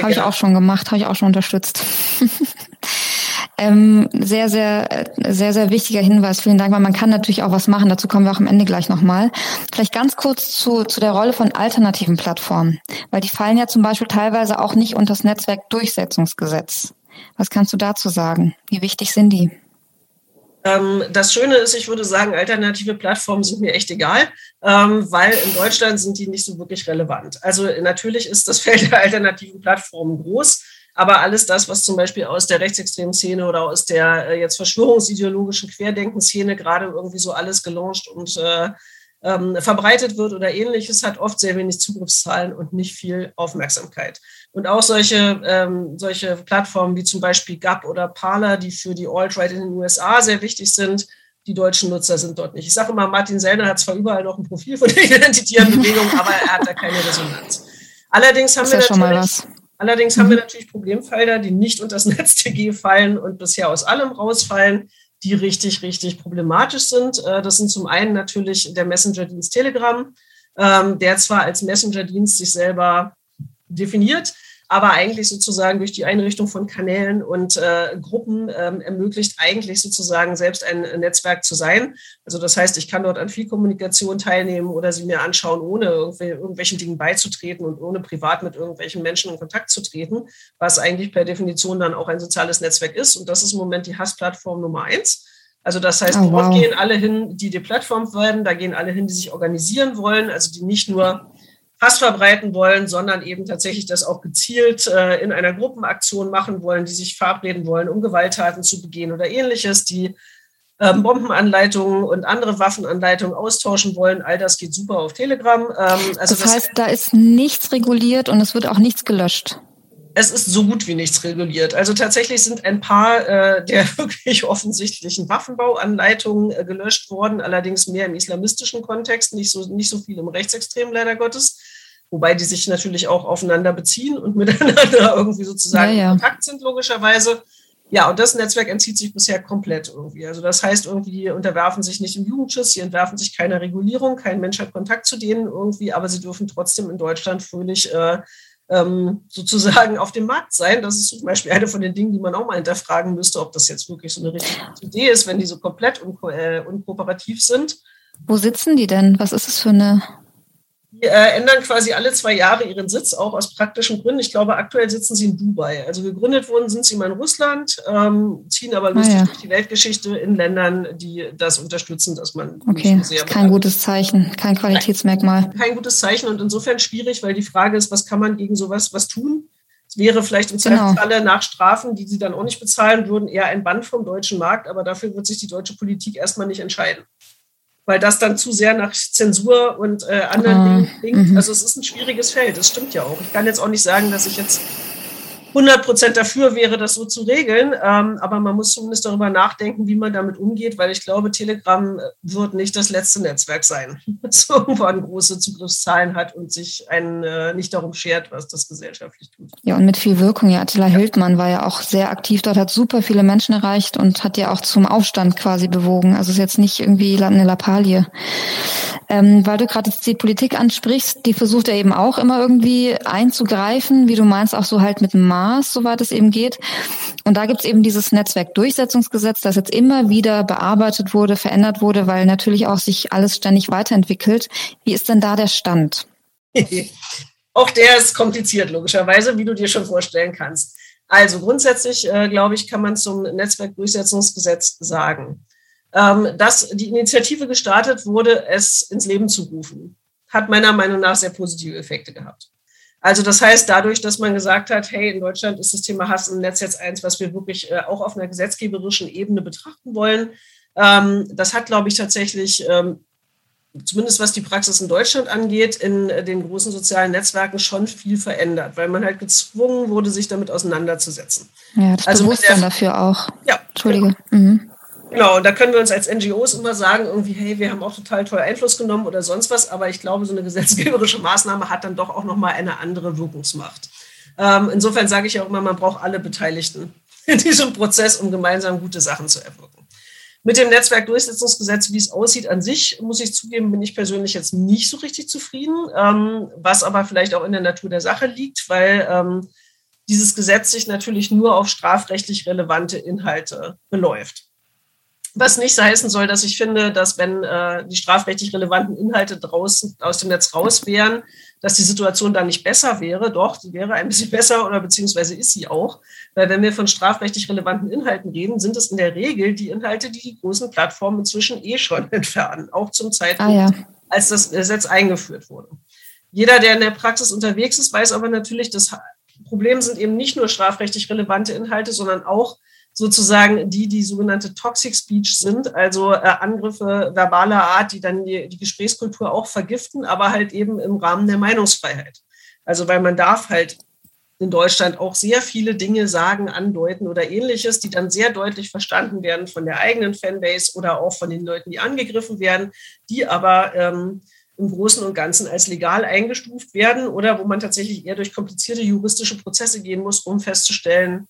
Habe ich auch schon gemacht, habe ich auch schon unterstützt. ähm, sehr, sehr, sehr, sehr wichtiger Hinweis. Vielen Dank, weil man kann natürlich auch was machen. Dazu kommen wir auch am Ende gleich nochmal. Vielleicht ganz kurz zu, zu der Rolle von alternativen Plattformen, weil die fallen ja zum Beispiel teilweise auch nicht unter das Netzwerkdurchsetzungsgesetz. Was kannst du dazu sagen? Wie wichtig sind die? Ähm, das Schöne ist, ich würde sagen, alternative Plattformen sind mir echt egal, ähm, weil in Deutschland sind die nicht so wirklich relevant. Also natürlich ist das Feld der alternativen Plattformen groß, aber alles das, was zum Beispiel aus der rechtsextremen Szene oder aus der äh, jetzt verschwörungsideologischen Querdenkenszene gerade irgendwie so alles gelauncht und äh, ähm, verbreitet wird oder ähnliches, hat oft sehr wenig Zugriffszahlen und nicht viel Aufmerksamkeit. Und auch solche, ähm, solche Plattformen wie zum Beispiel GAP oder Parler, die für die Alt-Right in den USA sehr wichtig sind, die deutschen Nutzer sind dort nicht. Ich sage immer, Martin Sellner hat zwar überall noch ein Profil von der identitären Bewegung, aber er hat da keine Resonanz. Allerdings haben wir natürlich, allerdings haben wir mhm. natürlich Problemfelder, die nicht unter das NetzDG fallen und bisher aus allem rausfallen die richtig, richtig problematisch sind. Äh, das sind zum einen natürlich der Messenger-Dienst Telegram, ähm, der zwar als Messenger-Dienst sich selber definiert, aber eigentlich sozusagen durch die Einrichtung von Kanälen und äh, Gruppen ähm, ermöglicht eigentlich sozusagen selbst ein Netzwerk zu sein. Also das heißt, ich kann dort an viel Kommunikation teilnehmen oder sie mir anschauen, ohne irgendwelchen Dingen beizutreten und ohne privat mit irgendwelchen Menschen in Kontakt zu treten, was eigentlich per Definition dann auch ein soziales Netzwerk ist. Und das ist im Moment die Hassplattform Nummer eins. Also das heißt, oh, wow. dort gehen alle hin, die die Plattform werden, da gehen alle hin, die sich organisieren wollen, also die nicht nur Hass verbreiten wollen, sondern eben tatsächlich das auch gezielt äh, in einer Gruppenaktion machen wollen, die sich verabreden wollen, um Gewalttaten zu begehen oder ähnliches, die ähm, Bombenanleitungen und andere Waffenanleitungen austauschen wollen. All das geht super auf Telegram. Ähm, also das heißt, das, da ist nichts reguliert und es wird auch nichts gelöscht. Es ist so gut wie nichts reguliert. Also tatsächlich sind ein paar äh, der wirklich offensichtlichen Waffenbauanleitungen äh, gelöscht worden, allerdings mehr im islamistischen Kontext, nicht so, nicht so viel im Rechtsextremen leider Gottes wobei die sich natürlich auch aufeinander beziehen und miteinander irgendwie sozusagen ja, ja. in Kontakt sind, logischerweise. Ja, und das Netzwerk entzieht sich bisher komplett irgendwie. Also das heißt, irgendwie die unterwerfen sich nicht im Jugendschutz, sie entwerfen sich keiner Regulierung, kein Mensch hat Kontakt zu denen irgendwie, aber sie dürfen trotzdem in Deutschland fröhlich äh, ähm, sozusagen auf dem Markt sein. Das ist zum Beispiel eine von den Dingen, die man auch mal hinterfragen müsste, ob das jetzt wirklich so eine richtige Idee ist, wenn die so komplett unko äh, unkooperativ sind. Wo sitzen die denn? Was ist es für eine die äh, ändern quasi alle zwei Jahre ihren Sitz, auch aus praktischen Gründen. Ich glaube, aktuell sitzen sie in Dubai. Also gegründet wurden sind sie mal in Russland, ähm, ziehen aber lustig ah, ja. durch die Weltgeschichte in Ländern, die das unterstützen, dass man okay. so sehr kein gutes Zeichen, kein Qualitätsmerkmal. Kein, kein, gutes Zeichen und insofern schwierig, weil die Frage ist, was kann man gegen sowas was tun? Es wäre vielleicht im genau. Zweifelsfalle nach Strafen, die sie dann auch nicht bezahlen würden, eher ein Band vom deutschen Markt, aber dafür wird sich die deutsche Politik erstmal nicht entscheiden weil das dann zu sehr nach Zensur und äh, anderen ah, Dingen klingt. Mhm. Also es ist ein schwieriges Feld, das stimmt ja auch. Ich kann jetzt auch nicht sagen, dass ich jetzt 100 Prozent dafür wäre, das so zu regeln. Ähm, aber man muss zumindest darüber nachdenken, wie man damit umgeht, weil ich glaube, Telegram wird nicht das letzte Netzwerk sein, das irgendwann große Zugriffszahlen hat und sich einen äh, nicht darum schert, was das gesellschaftlich tut. Ja, und mit viel Wirkung. Ja, Attila ja. Hildmann war ja auch sehr aktiv dort, hat super viele Menschen erreicht und hat ja auch zum Aufstand quasi bewogen. Also ist jetzt nicht irgendwie eine Lappalie. Ähm, weil du gerade die Politik ansprichst, die versucht ja eben auch immer irgendwie einzugreifen, wie du meinst, auch so halt mit dem Maß, soweit es eben geht. Und da gibt es eben dieses Netzwerkdurchsetzungsgesetz, das jetzt immer wieder bearbeitet wurde, verändert wurde, weil natürlich auch sich alles ständig weiterentwickelt. Wie ist denn da der Stand? auch der ist kompliziert, logischerweise, wie du dir schon vorstellen kannst. Also grundsätzlich, äh, glaube ich, kann man zum Netzwerkdurchsetzungsgesetz sagen. Ähm, dass die Initiative gestartet wurde, es ins Leben zu rufen, hat meiner Meinung nach sehr positive Effekte gehabt. Also das heißt, dadurch, dass man gesagt hat, hey, in Deutschland ist das Thema Hass im Netz jetzt eins, was wir wirklich äh, auch auf einer gesetzgeberischen Ebene betrachten wollen. Ähm, das hat, glaube ich, tatsächlich, ähm, zumindest was die Praxis in Deutschland angeht, in äh, den großen sozialen Netzwerken schon viel verändert, weil man halt gezwungen wurde, sich damit auseinanderzusetzen. Ja, das also Bewusstsein dafür auch. Ja. Entschuldige. Genau. Mhm. Genau, und da können wir uns als NGOs immer sagen, irgendwie, hey, wir haben auch total toll Einfluss genommen oder sonst was, aber ich glaube, so eine gesetzgeberische Maßnahme hat dann doch auch nochmal eine andere Wirkungsmacht. Ähm, insofern sage ich auch immer, man braucht alle Beteiligten in diesem Prozess, um gemeinsam gute Sachen zu erwirken. Mit dem Netzwerkdurchsetzungsgesetz, wie es aussieht an sich, muss ich zugeben, bin ich persönlich jetzt nicht so richtig zufrieden, ähm, was aber vielleicht auch in der Natur der Sache liegt, weil ähm, dieses Gesetz sich natürlich nur auf strafrechtlich relevante Inhalte beläuft. Was nicht heißen soll, dass ich finde, dass wenn äh, die strafrechtlich relevanten Inhalte draußen aus dem Netz raus wären, dass die Situation dann nicht besser wäre. Doch, die wäre ein bisschen besser oder beziehungsweise ist sie auch. Weil wenn wir von strafrechtlich relevanten Inhalten reden, sind es in der Regel die Inhalte, die die großen Plattformen inzwischen eh schon entfernen, auch zum Zeitpunkt, ah, ja. als das Gesetz eingeführt wurde. Jeder, der in der Praxis unterwegs ist, weiß aber natürlich, das Problem sind eben nicht nur strafrechtlich relevante Inhalte, sondern auch sozusagen die, die sogenannte Toxic Speech sind, also äh, Angriffe verbaler Art, die dann die, die Gesprächskultur auch vergiften, aber halt eben im Rahmen der Meinungsfreiheit. Also weil man darf halt in Deutschland auch sehr viele Dinge sagen, andeuten oder ähnliches, die dann sehr deutlich verstanden werden von der eigenen Fanbase oder auch von den Leuten, die angegriffen werden, die aber ähm, im Großen und Ganzen als legal eingestuft werden oder wo man tatsächlich eher durch komplizierte juristische Prozesse gehen muss, um festzustellen,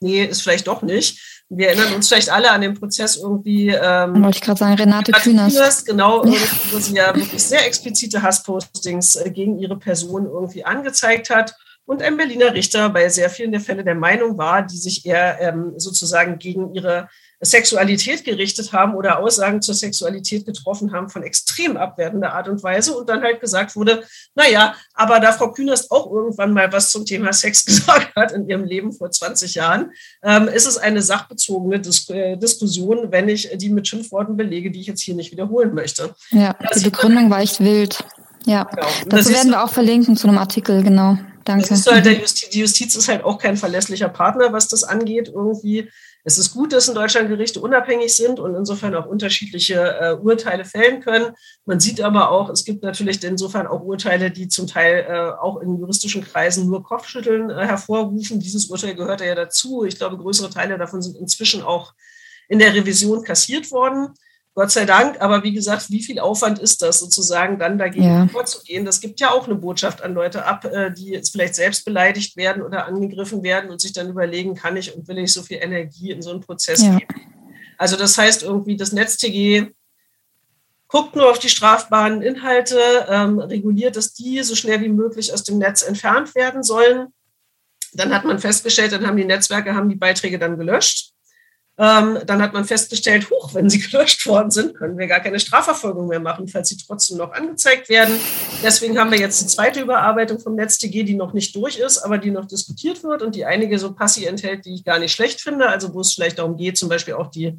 nee, ist vielleicht doch nicht. Wir erinnern uns vielleicht alle an den Prozess irgendwie. Ähm, Wollte ich gerade sagen, Renate, Renate Künast. Künast. Genau, wo sie ja wirklich sehr explizite Hasspostings äh, gegen ihre Person irgendwie angezeigt hat und ein Berliner Richter bei sehr vielen der Fälle der Meinung war, die sich eher ähm, sozusagen gegen ihre Sexualität gerichtet haben oder Aussagen zur Sexualität getroffen haben von extrem abwertender Art und Weise und dann halt gesagt wurde, naja, aber da Frau Künast auch irgendwann mal was zum Thema Sex gesagt hat in ihrem Leben vor 20 Jahren, ähm, ist es eine sachbezogene Dis äh, Diskussion, wenn ich die mit Schimpfworten belege, die ich jetzt hier nicht wiederholen möchte. Ja, die Begründung war echt wild. Ja, genau. dazu werden wir auch verlinken zu einem Artikel, genau. Danke. Das halt Justiz, die Justiz ist halt auch kein verlässlicher Partner, was das angeht. Irgendwie. Es ist gut, dass in Deutschland Gerichte unabhängig sind und insofern auch unterschiedliche äh, Urteile fällen können. Man sieht aber auch, es gibt natürlich insofern auch Urteile, die zum Teil äh, auch in juristischen Kreisen nur Kopfschütteln äh, hervorrufen. Dieses Urteil gehört ja dazu. Ich glaube, größere Teile davon sind inzwischen auch in der Revision kassiert worden. Gott sei Dank. Aber wie gesagt, wie viel Aufwand ist das sozusagen, dann dagegen ja. vorzugehen? Das gibt ja auch eine Botschaft an Leute ab, äh, die jetzt vielleicht selbst beleidigt werden oder angegriffen werden und sich dann überlegen, kann ich und will ich so viel Energie in so einen Prozess ja. geben? Also das heißt irgendwie, das NetzTG guckt nur auf die strafbaren Inhalte, ähm, reguliert, dass die so schnell wie möglich aus dem Netz entfernt werden sollen. Dann hat man festgestellt, dann haben die Netzwerke haben die Beiträge dann gelöscht. Ähm, dann hat man festgestellt, huch, wenn sie gelöscht worden sind, können wir gar keine Strafverfolgung mehr machen, falls sie trotzdem noch angezeigt werden. Deswegen haben wir jetzt die zweite Überarbeitung vom NetzDG, die noch nicht durch ist, aber die noch diskutiert wird und die einige so Passi enthält, die ich gar nicht schlecht finde. Also wo es vielleicht darum geht, zum Beispiel auch die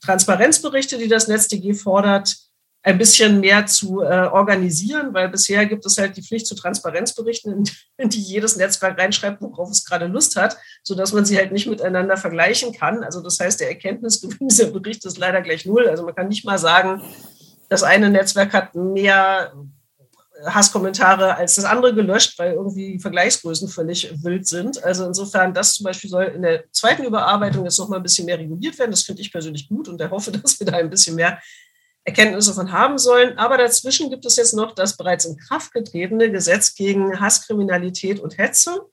Transparenzberichte, die das NetzDG fordert, ein bisschen mehr zu äh, organisieren, weil bisher gibt es halt die Pflicht zu Transparenzberichten, in, die jedes Netzwerk reinschreibt, worauf es gerade Lust hat, so dass man sie halt nicht miteinander vergleichen kann. Also das heißt, der Erkenntnisgewinn dieser Bericht ist leider gleich null. Also man kann nicht mal sagen, das eine Netzwerk hat mehr Hasskommentare als das andere gelöscht, weil irgendwie Vergleichsgrößen völlig wild sind. Also insofern, das zum Beispiel soll in der zweiten Überarbeitung jetzt noch mal ein bisschen mehr reguliert werden. Das finde ich persönlich gut und hoffe, dass wir da ein bisschen mehr Erkenntnisse von haben sollen. Aber dazwischen gibt es jetzt noch das bereits in Kraft getretene Gesetz gegen Hasskriminalität und Hetze.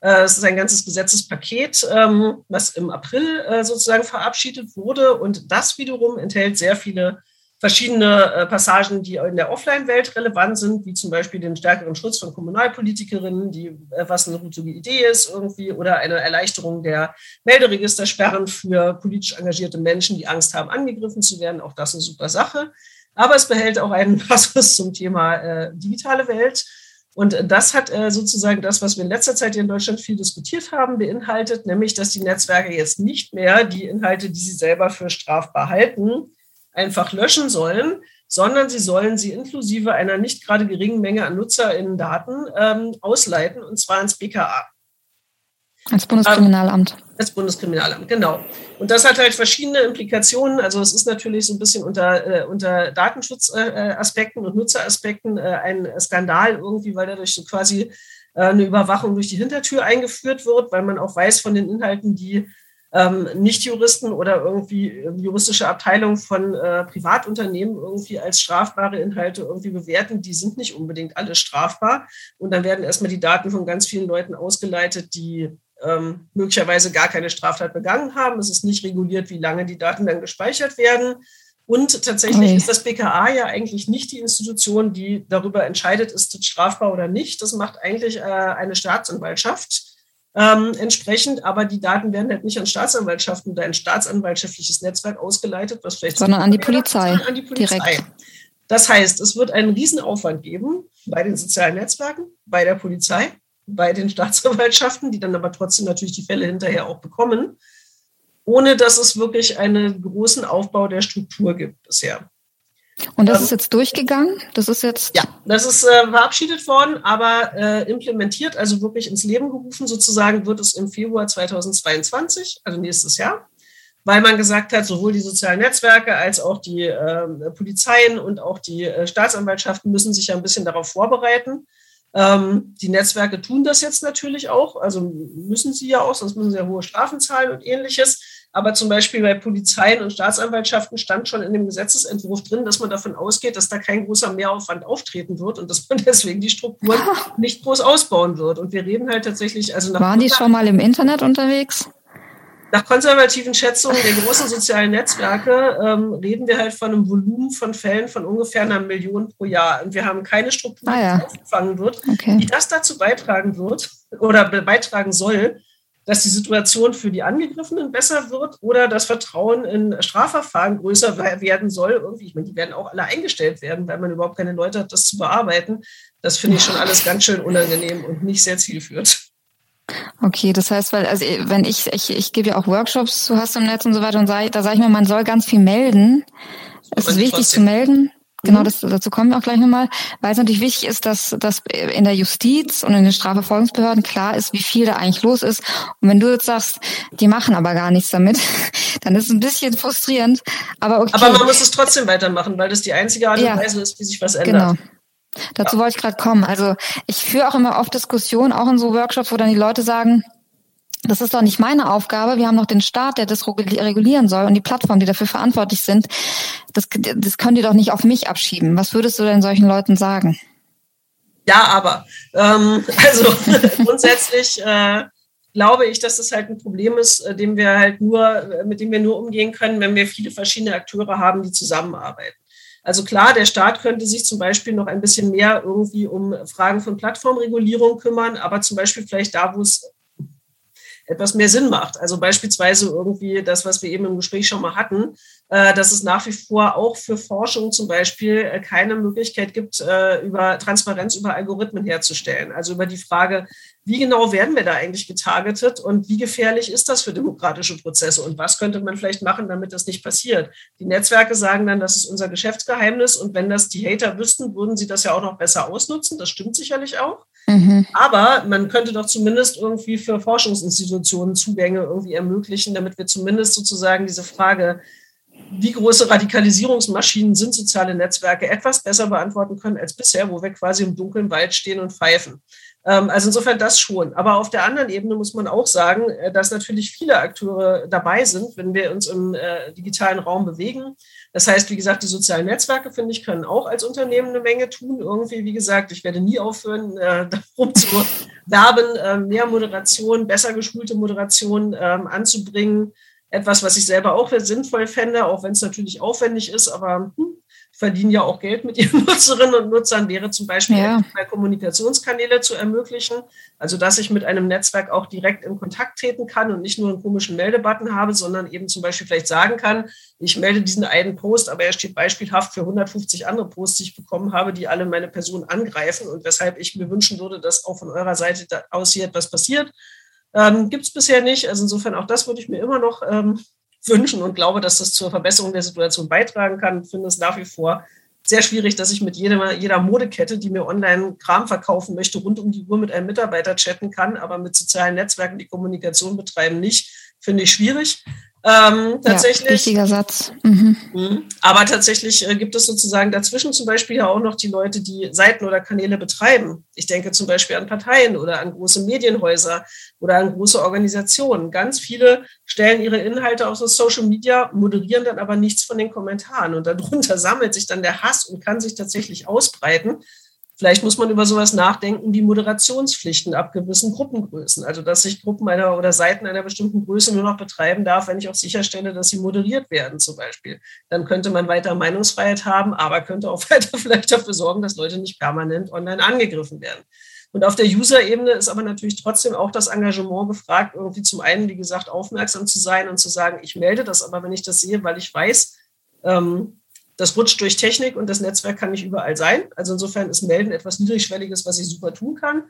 Äh, es ist ein ganzes Gesetzespaket, ähm, was im April äh, sozusagen verabschiedet wurde. Und das wiederum enthält sehr viele verschiedene äh, Passagen, die in der Offline-Welt relevant sind, wie zum Beispiel den stärkeren Schutz von Kommunalpolitikerinnen, die, äh, was eine gute Idee ist irgendwie, oder eine Erleichterung der Melderegistersperren für politisch engagierte Menschen, die Angst haben, angegriffen zu werden. Auch das eine super Sache. Aber es behält auch einen Passus zum Thema äh, digitale Welt. Und das hat äh, sozusagen das, was wir in letzter Zeit hier in Deutschland viel diskutiert haben, beinhaltet, nämlich, dass die Netzwerke jetzt nicht mehr die Inhalte, die sie selber für strafbar halten, einfach löschen sollen, sondern sie sollen sie inklusive einer nicht gerade geringen Menge an NutzerInnen-Daten ähm, ausleiten, und zwar ans BKA. Als Bundeskriminalamt. Ähm, als Bundeskriminalamt, genau. Und das hat halt verschiedene Implikationen. Also es ist natürlich so ein bisschen unter, äh, unter Datenschutzaspekten äh, und Nutzeraspekten äh, ein Skandal irgendwie, weil dadurch so quasi äh, eine Überwachung durch die Hintertür eingeführt wird, weil man auch weiß von den Inhalten, die ähm, Nichtjuristen oder irgendwie ähm, juristische Abteilungen von äh, Privatunternehmen irgendwie als strafbare Inhalte irgendwie bewerten, die sind nicht unbedingt alle strafbar. Und dann werden erstmal die Daten von ganz vielen Leuten ausgeleitet, die ähm, möglicherweise gar keine Straftat begangen haben. Es ist nicht reguliert, wie lange die Daten dann gespeichert werden. Und tatsächlich okay. ist das BKA ja eigentlich nicht die Institution, die darüber entscheidet, ist es strafbar oder nicht. Das macht eigentlich äh, eine Staatsanwaltschaft ähm, entsprechend, aber die Daten werden halt nicht an Staatsanwaltschaften oder ein staatsanwaltschaftliches Netzwerk ausgeleitet, was vielleicht sondern an die Polizei, an die Polizei. Direkt. Das heißt, es wird einen Riesenaufwand geben bei den sozialen Netzwerken, bei der Polizei, bei den Staatsanwaltschaften, die dann aber trotzdem natürlich die Fälle hinterher auch bekommen, ohne dass es wirklich einen großen Aufbau der Struktur gibt bisher. Und das ähm, ist jetzt durchgegangen? Das ist jetzt. Ja, das ist äh, verabschiedet worden, aber äh, implementiert, also wirklich ins Leben gerufen, sozusagen, wird es im Februar 2022, also nächstes Jahr, weil man gesagt hat, sowohl die sozialen Netzwerke als auch die äh, Polizeien und auch die äh, Staatsanwaltschaften müssen sich ja ein bisschen darauf vorbereiten. Ähm, die Netzwerke tun das jetzt natürlich auch, also müssen sie ja auch, sonst müssen sie ja hohe Strafen zahlen und ähnliches. Aber zum Beispiel bei Polizeien und Staatsanwaltschaften stand schon in dem Gesetzesentwurf drin, dass man davon ausgeht, dass da kein großer Mehraufwand auftreten wird und dass man deswegen die Strukturen nicht groß ausbauen wird. Und wir reden halt tatsächlich, also nach. Waren die schon mal im Internet unterwegs? Nach konservativen Schätzungen der großen sozialen Netzwerke ähm, reden wir halt von einem Volumen von Fällen von ungefähr einer Million pro Jahr. Und wir haben keine Struktur, ah, ja. die aufgefangen wird, okay. die das dazu beitragen wird oder beitragen soll, dass die Situation für die Angegriffenen besser wird oder das Vertrauen in Strafverfahren größer werden soll. Irgendwie, ich meine, die werden auch alle eingestellt werden, weil man überhaupt keine Leute hat, das zu bearbeiten. Das finde ich schon alles ganz schön unangenehm und nicht sehr zielführend. Okay, das heißt, weil, also wenn ich, ich, ich gebe ja auch Workshops zu Hast im Netz und so weiter und sag, da sage ich mir, man soll ganz viel melden. Es ist wichtig trotzdem. zu melden. Genau, mhm. das, dazu kommen wir auch gleich nochmal, weil es natürlich wichtig ist, dass, dass in der Justiz und in den Strafverfolgungsbehörden klar ist, wie viel da eigentlich los ist. Und wenn du jetzt sagst, die machen aber gar nichts damit, dann ist es ein bisschen frustrierend. Aber okay. Aber man muss es trotzdem weitermachen, weil das die einzige Art und ja, Weise ist, wie sich was ändert. Genau. Dazu ja. wollte ich gerade kommen. Also ich führe auch immer oft Diskussionen, auch in so Workshops, wo dann die Leute sagen, das ist doch nicht meine Aufgabe. Wir haben noch den Staat, der das regulieren soll und die Plattformen, die dafür verantwortlich sind. Das, das können die doch nicht auf mich abschieben. Was würdest du denn solchen Leuten sagen? Ja, aber ähm, also grundsätzlich äh, glaube ich, dass das halt ein Problem ist, äh, dem wir halt nur, äh, mit dem wir nur umgehen können, wenn wir viele verschiedene Akteure haben, die zusammenarbeiten. Also klar, der Staat könnte sich zum Beispiel noch ein bisschen mehr irgendwie um Fragen von Plattformregulierung kümmern, aber zum Beispiel vielleicht da, wo es etwas mehr Sinn macht. Also beispielsweise irgendwie das, was wir eben im Gespräch schon mal hatten, äh, dass es nach wie vor auch für Forschung zum Beispiel äh, keine Möglichkeit gibt, äh, über Transparenz über Algorithmen herzustellen. Also über die Frage, wie genau werden wir da eigentlich getargetet und wie gefährlich ist das für demokratische Prozesse und was könnte man vielleicht machen, damit das nicht passiert. Die Netzwerke sagen dann, das ist unser Geschäftsgeheimnis und wenn das die Hater wüssten, würden sie das ja auch noch besser ausnutzen. Das stimmt sicherlich auch. Mhm. Aber man könnte doch zumindest irgendwie für Forschungsinstitutionen Zugänge irgendwie ermöglichen, damit wir zumindest sozusagen diese Frage, wie große Radikalisierungsmaschinen sind soziale Netzwerke, etwas besser beantworten können als bisher, wo wir quasi im dunklen Wald stehen und pfeifen. Ähm, also insofern das schon. Aber auf der anderen Ebene muss man auch sagen, äh, dass natürlich viele Akteure dabei sind, wenn wir uns im äh, digitalen Raum bewegen. Das heißt, wie gesagt, die sozialen Netzwerke, finde ich, können auch als Unternehmen eine Menge tun. Irgendwie, wie gesagt, ich werde nie aufhören, äh, darum zu werben, äh, mehr Moderation, besser geschulte Moderation ähm, anzubringen. Etwas, was ich selber auch sinnvoll fände, auch wenn es natürlich aufwendig ist, aber hm, verdienen ja auch Geld mit ihren Nutzerinnen und Nutzern, wäre zum Beispiel ja. Kommunikationskanäle zu ermöglichen. Also, dass ich mit einem Netzwerk auch direkt in Kontakt treten kann und nicht nur einen komischen Meldebutton habe, sondern eben zum Beispiel vielleicht sagen kann, ich melde diesen einen Post, aber er steht beispielhaft für 150 andere Posts, die ich bekommen habe, die alle meine Person angreifen und weshalb ich mir wünschen würde, dass auch von eurer Seite aus hier etwas passiert. Ähm, Gibt es bisher nicht. Also insofern auch das würde ich mir immer noch ähm, wünschen und glaube, dass das zur Verbesserung der Situation beitragen kann. Ich finde es nach wie vor sehr schwierig, dass ich mit jeder, jeder Modekette, die mir online Kram verkaufen möchte, rund um die Uhr mit einem Mitarbeiter chatten kann, aber mit sozialen Netzwerken die Kommunikation betreiben nicht. Finde ich schwierig. Ähm, tatsächlich. Ja, wichtiger Satz. Mhm. mhm. Aber tatsächlich äh, gibt es sozusagen dazwischen zum Beispiel ja auch noch die Leute, die Seiten oder Kanäle betreiben. Ich denke zum Beispiel an Parteien oder an große Medienhäuser oder an große Organisationen. Ganz viele stellen ihre Inhalte auf so Social Media, moderieren dann aber nichts von den Kommentaren. Und darunter sammelt sich dann der Hass und kann sich tatsächlich ausbreiten. Vielleicht muss man über sowas nachdenken wie Moderationspflichten ab gewissen Gruppengrößen. Also, dass sich Gruppen einer oder Seiten einer bestimmten Größe nur noch betreiben darf, wenn ich auch sicherstelle, dass sie moderiert werden, zum Beispiel. Dann könnte man weiter Meinungsfreiheit haben, aber könnte auch weiter vielleicht dafür sorgen, dass Leute nicht permanent online angegriffen werden. Und auf der User-Ebene ist aber natürlich trotzdem auch das Engagement gefragt, irgendwie zum einen, wie gesagt, aufmerksam zu sein und zu sagen, ich melde das aber, wenn ich das sehe, weil ich weiß, ähm, das rutscht durch Technik und das Netzwerk kann nicht überall sein. Also insofern ist Melden etwas Niedrigschwelliges, was ich super tun kann.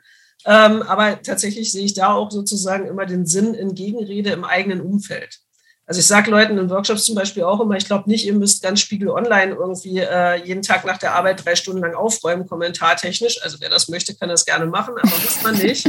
Ähm, aber tatsächlich sehe ich da auch sozusagen immer den Sinn in Gegenrede im eigenen Umfeld. Also ich sage Leuten in Workshops zum Beispiel auch immer, ich glaube nicht, ihr müsst ganz Spiegel Online irgendwie äh, jeden Tag nach der Arbeit drei Stunden lang aufräumen, kommentartechnisch. Also wer das möchte, kann das gerne machen, aber muss man nicht.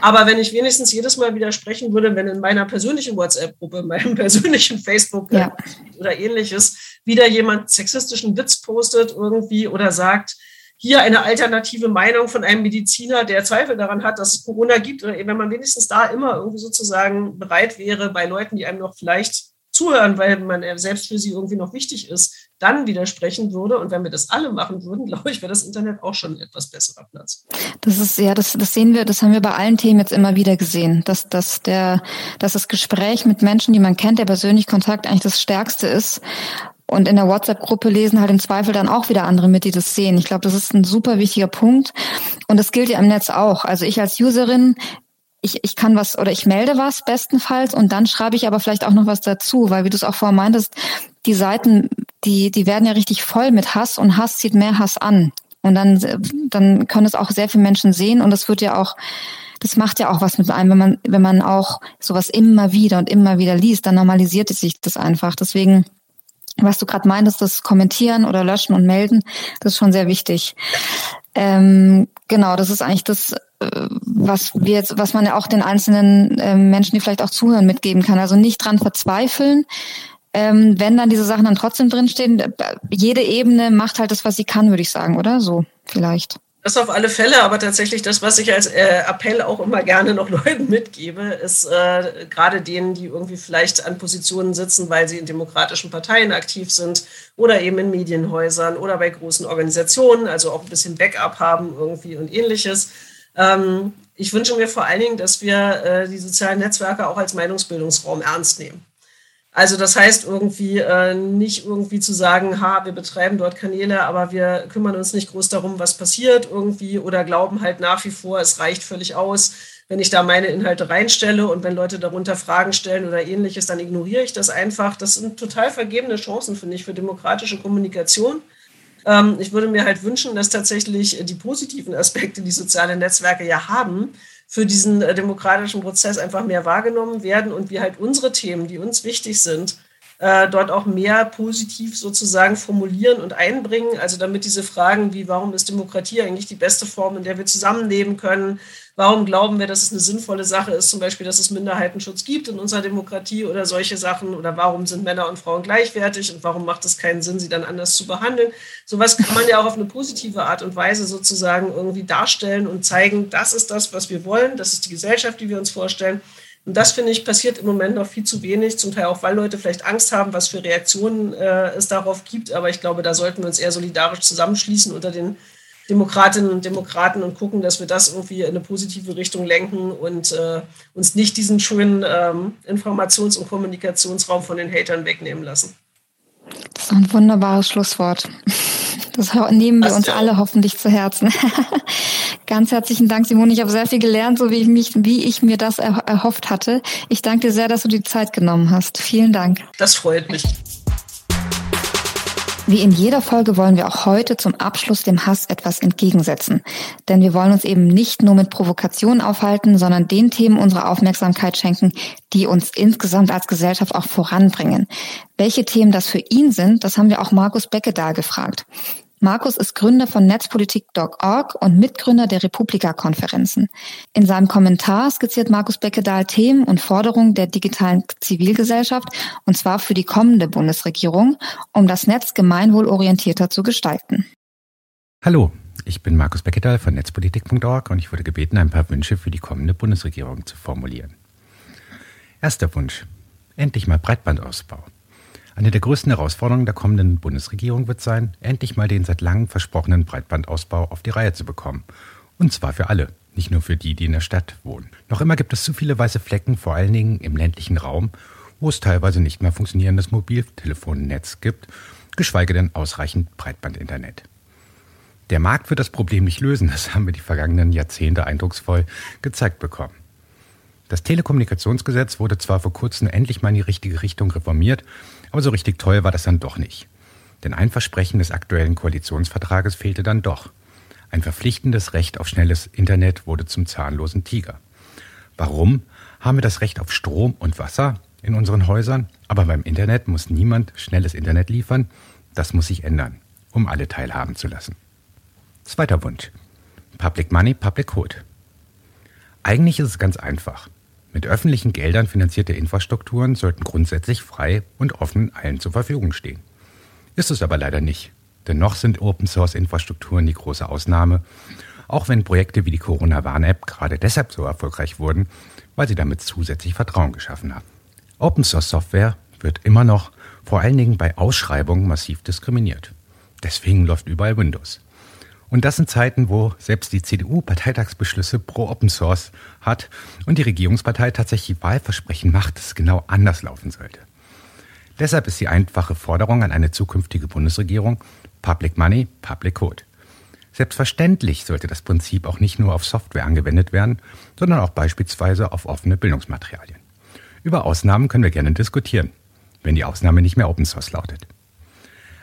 Aber wenn ich wenigstens jedes Mal widersprechen würde, wenn in meiner persönlichen WhatsApp-Gruppe, meinem persönlichen Facebook ja. oder ähnliches wieder jemand sexistischen Witz postet irgendwie oder sagt, hier eine alternative Meinung von einem Mediziner, der Zweifel daran hat, dass es Corona gibt, oder wenn man wenigstens da immer irgendwie sozusagen bereit wäre, bei Leuten, die einem noch vielleicht zuhören, weil man selbst für sie irgendwie noch wichtig ist, dann widersprechen würde. Und wenn wir das alle machen würden, glaube ich, wäre das Internet auch schon ein etwas besserer Platz. Das ist, ja, das, das sehen wir, das haben wir bei allen Themen jetzt immer wieder gesehen, dass, dass der, dass das Gespräch mit Menschen, die man kennt, der persönliche Kontakt eigentlich das Stärkste ist. Und in der WhatsApp-Gruppe lesen halt im Zweifel dann auch wieder andere mit, die das sehen. Ich glaube, das ist ein super wichtiger Punkt. Und das gilt ja im Netz auch. Also ich als Userin, ich, ich kann was oder ich melde was bestenfalls und dann schreibe ich aber vielleicht auch noch was dazu, weil wie du es auch vorher meintest, die Seiten, die, die werden ja richtig voll mit Hass und Hass zieht mehr Hass an. Und dann, dann können es auch sehr viele Menschen sehen und das wird ja auch, das macht ja auch was mit einem, wenn man, wenn man auch sowas immer wieder und immer wieder liest, dann normalisiert es sich das einfach. Deswegen, was du gerade meintest, das Kommentieren oder Löschen und Melden, das ist schon sehr wichtig. Ähm, genau, das ist eigentlich das, äh, was wir jetzt, was man ja auch den einzelnen äh, Menschen, die vielleicht auch zuhören, mitgeben kann. Also nicht dran verzweifeln, ähm, wenn dann diese Sachen dann trotzdem drinstehen. Äh, jede Ebene macht halt das, was sie kann, würde ich sagen, oder? So, vielleicht. Das auf alle Fälle, aber tatsächlich das, was ich als äh, Appell auch immer gerne noch Leuten mitgebe, ist äh, gerade denen, die irgendwie vielleicht an Positionen sitzen, weil sie in demokratischen Parteien aktiv sind oder eben in Medienhäusern oder bei großen Organisationen, also auch ein bisschen Backup haben irgendwie und ähnliches. Ähm, ich wünsche mir vor allen Dingen, dass wir äh, die sozialen Netzwerke auch als Meinungsbildungsraum ernst nehmen. Also das heißt irgendwie äh, nicht irgendwie zu sagen, ha, wir betreiben dort Kanäle, aber wir kümmern uns nicht groß darum, was passiert irgendwie oder glauben halt nach wie vor, es reicht völlig aus, wenn ich da meine Inhalte reinstelle und wenn Leute darunter Fragen stellen oder ähnliches, dann ignoriere ich das einfach. Das sind total vergebene Chancen, finde ich, für demokratische Kommunikation. Ähm, ich würde mir halt wünschen, dass tatsächlich die positiven Aspekte, die soziale Netzwerke ja haben, für diesen äh, demokratischen Prozess einfach mehr wahrgenommen werden und wir halt unsere Themen, die uns wichtig sind, äh, dort auch mehr positiv sozusagen formulieren und einbringen. Also damit diese Fragen wie, warum ist Demokratie eigentlich die beste Form, in der wir zusammenleben können? Warum glauben wir, dass es eine sinnvolle Sache ist, zum Beispiel, dass es Minderheitenschutz gibt in unserer Demokratie oder solche Sachen? Oder warum sind Männer und Frauen gleichwertig und warum macht es keinen Sinn, sie dann anders zu behandeln? Sowas kann man ja auch auf eine positive Art und Weise sozusagen irgendwie darstellen und zeigen, das ist das, was wir wollen, das ist die Gesellschaft, die wir uns vorstellen. Und das, finde ich, passiert im Moment noch viel zu wenig, zum Teil auch, weil Leute vielleicht Angst haben, was für Reaktionen äh, es darauf gibt. Aber ich glaube, da sollten wir uns eher solidarisch zusammenschließen unter den Demokratinnen und Demokraten und gucken, dass wir das irgendwie in eine positive Richtung lenken und äh, uns nicht diesen schönen ähm, Informations- und Kommunikationsraum von den Hatern wegnehmen lassen. Das ist ein wunderbares Schlusswort. Das nehmen wir uns alle hoffentlich zu Herzen. Ganz herzlichen Dank, Simone. Ich habe sehr viel gelernt, so wie ich mich, wie ich mir das erhofft hatte. Ich danke dir sehr, dass du die Zeit genommen hast. Vielen Dank. Das freut mich. Wie in jeder Folge wollen wir auch heute zum Abschluss dem Hass etwas entgegensetzen. Denn wir wollen uns eben nicht nur mit Provokationen aufhalten, sondern den Themen unsere Aufmerksamkeit schenken, die uns insgesamt als Gesellschaft auch voranbringen. Welche Themen das für ihn sind, das haben wir auch Markus Beckedahl gefragt. Markus ist Gründer von Netzpolitik.org und Mitgründer der Republika-Konferenzen. In seinem Kommentar skizziert Markus Beckedahl Themen und Forderungen der digitalen Zivilgesellschaft, und zwar für die kommende Bundesregierung, um das Netz gemeinwohlorientierter zu gestalten. Hallo, ich bin Markus Beckedahl von Netzpolitik.org und ich wurde gebeten, ein paar Wünsche für die kommende Bundesregierung zu formulieren. Erster Wunsch. Endlich mal Breitbandausbau. Eine der größten Herausforderungen der kommenden Bundesregierung wird sein, endlich mal den seit langem versprochenen Breitbandausbau auf die Reihe zu bekommen. Und zwar für alle, nicht nur für die, die in der Stadt wohnen. Noch immer gibt es zu viele weiße Flecken, vor allen Dingen im ländlichen Raum, wo es teilweise nicht mehr funktionierendes Mobiltelefonnetz gibt, geschweige denn ausreichend Breitbandinternet. Der Markt wird das Problem nicht lösen, das haben wir die vergangenen Jahrzehnte eindrucksvoll gezeigt bekommen. Das Telekommunikationsgesetz wurde zwar vor kurzem endlich mal in die richtige Richtung reformiert, aber so richtig toll war das dann doch nicht. Denn ein Versprechen des aktuellen Koalitionsvertrages fehlte dann doch. Ein verpflichtendes Recht auf schnelles Internet wurde zum zahnlosen Tiger. Warum haben wir das Recht auf Strom und Wasser, in unseren Häusern, aber beim Internet muss niemand schnelles Internet liefern. Das muss sich ändern, um alle teilhaben zu lassen. Zweiter Wunsch. Public Money, Public Code. Eigentlich ist es ganz einfach. Mit öffentlichen Geldern finanzierte Infrastrukturen sollten grundsätzlich frei und offen allen zur Verfügung stehen. Ist es aber leider nicht. Denn noch sind Open-Source-Infrastrukturen die große Ausnahme, auch wenn Projekte wie die Corona-Warn-App gerade deshalb so erfolgreich wurden, weil sie damit zusätzlich Vertrauen geschaffen haben. Open-Source-Software wird immer noch, vor allen Dingen bei Ausschreibungen, massiv diskriminiert. Deswegen läuft überall Windows. Und das in Zeiten, wo selbst die CDU Parteitagsbeschlüsse pro Open Source hat und die Regierungspartei tatsächlich Wahlversprechen macht, dass es genau anders laufen sollte. Deshalb ist die einfache Forderung an eine zukünftige Bundesregierung Public Money, Public Code. Selbstverständlich sollte das Prinzip auch nicht nur auf Software angewendet werden, sondern auch beispielsweise auf offene Bildungsmaterialien. Über Ausnahmen können wir gerne diskutieren, wenn die Ausnahme nicht mehr Open Source lautet.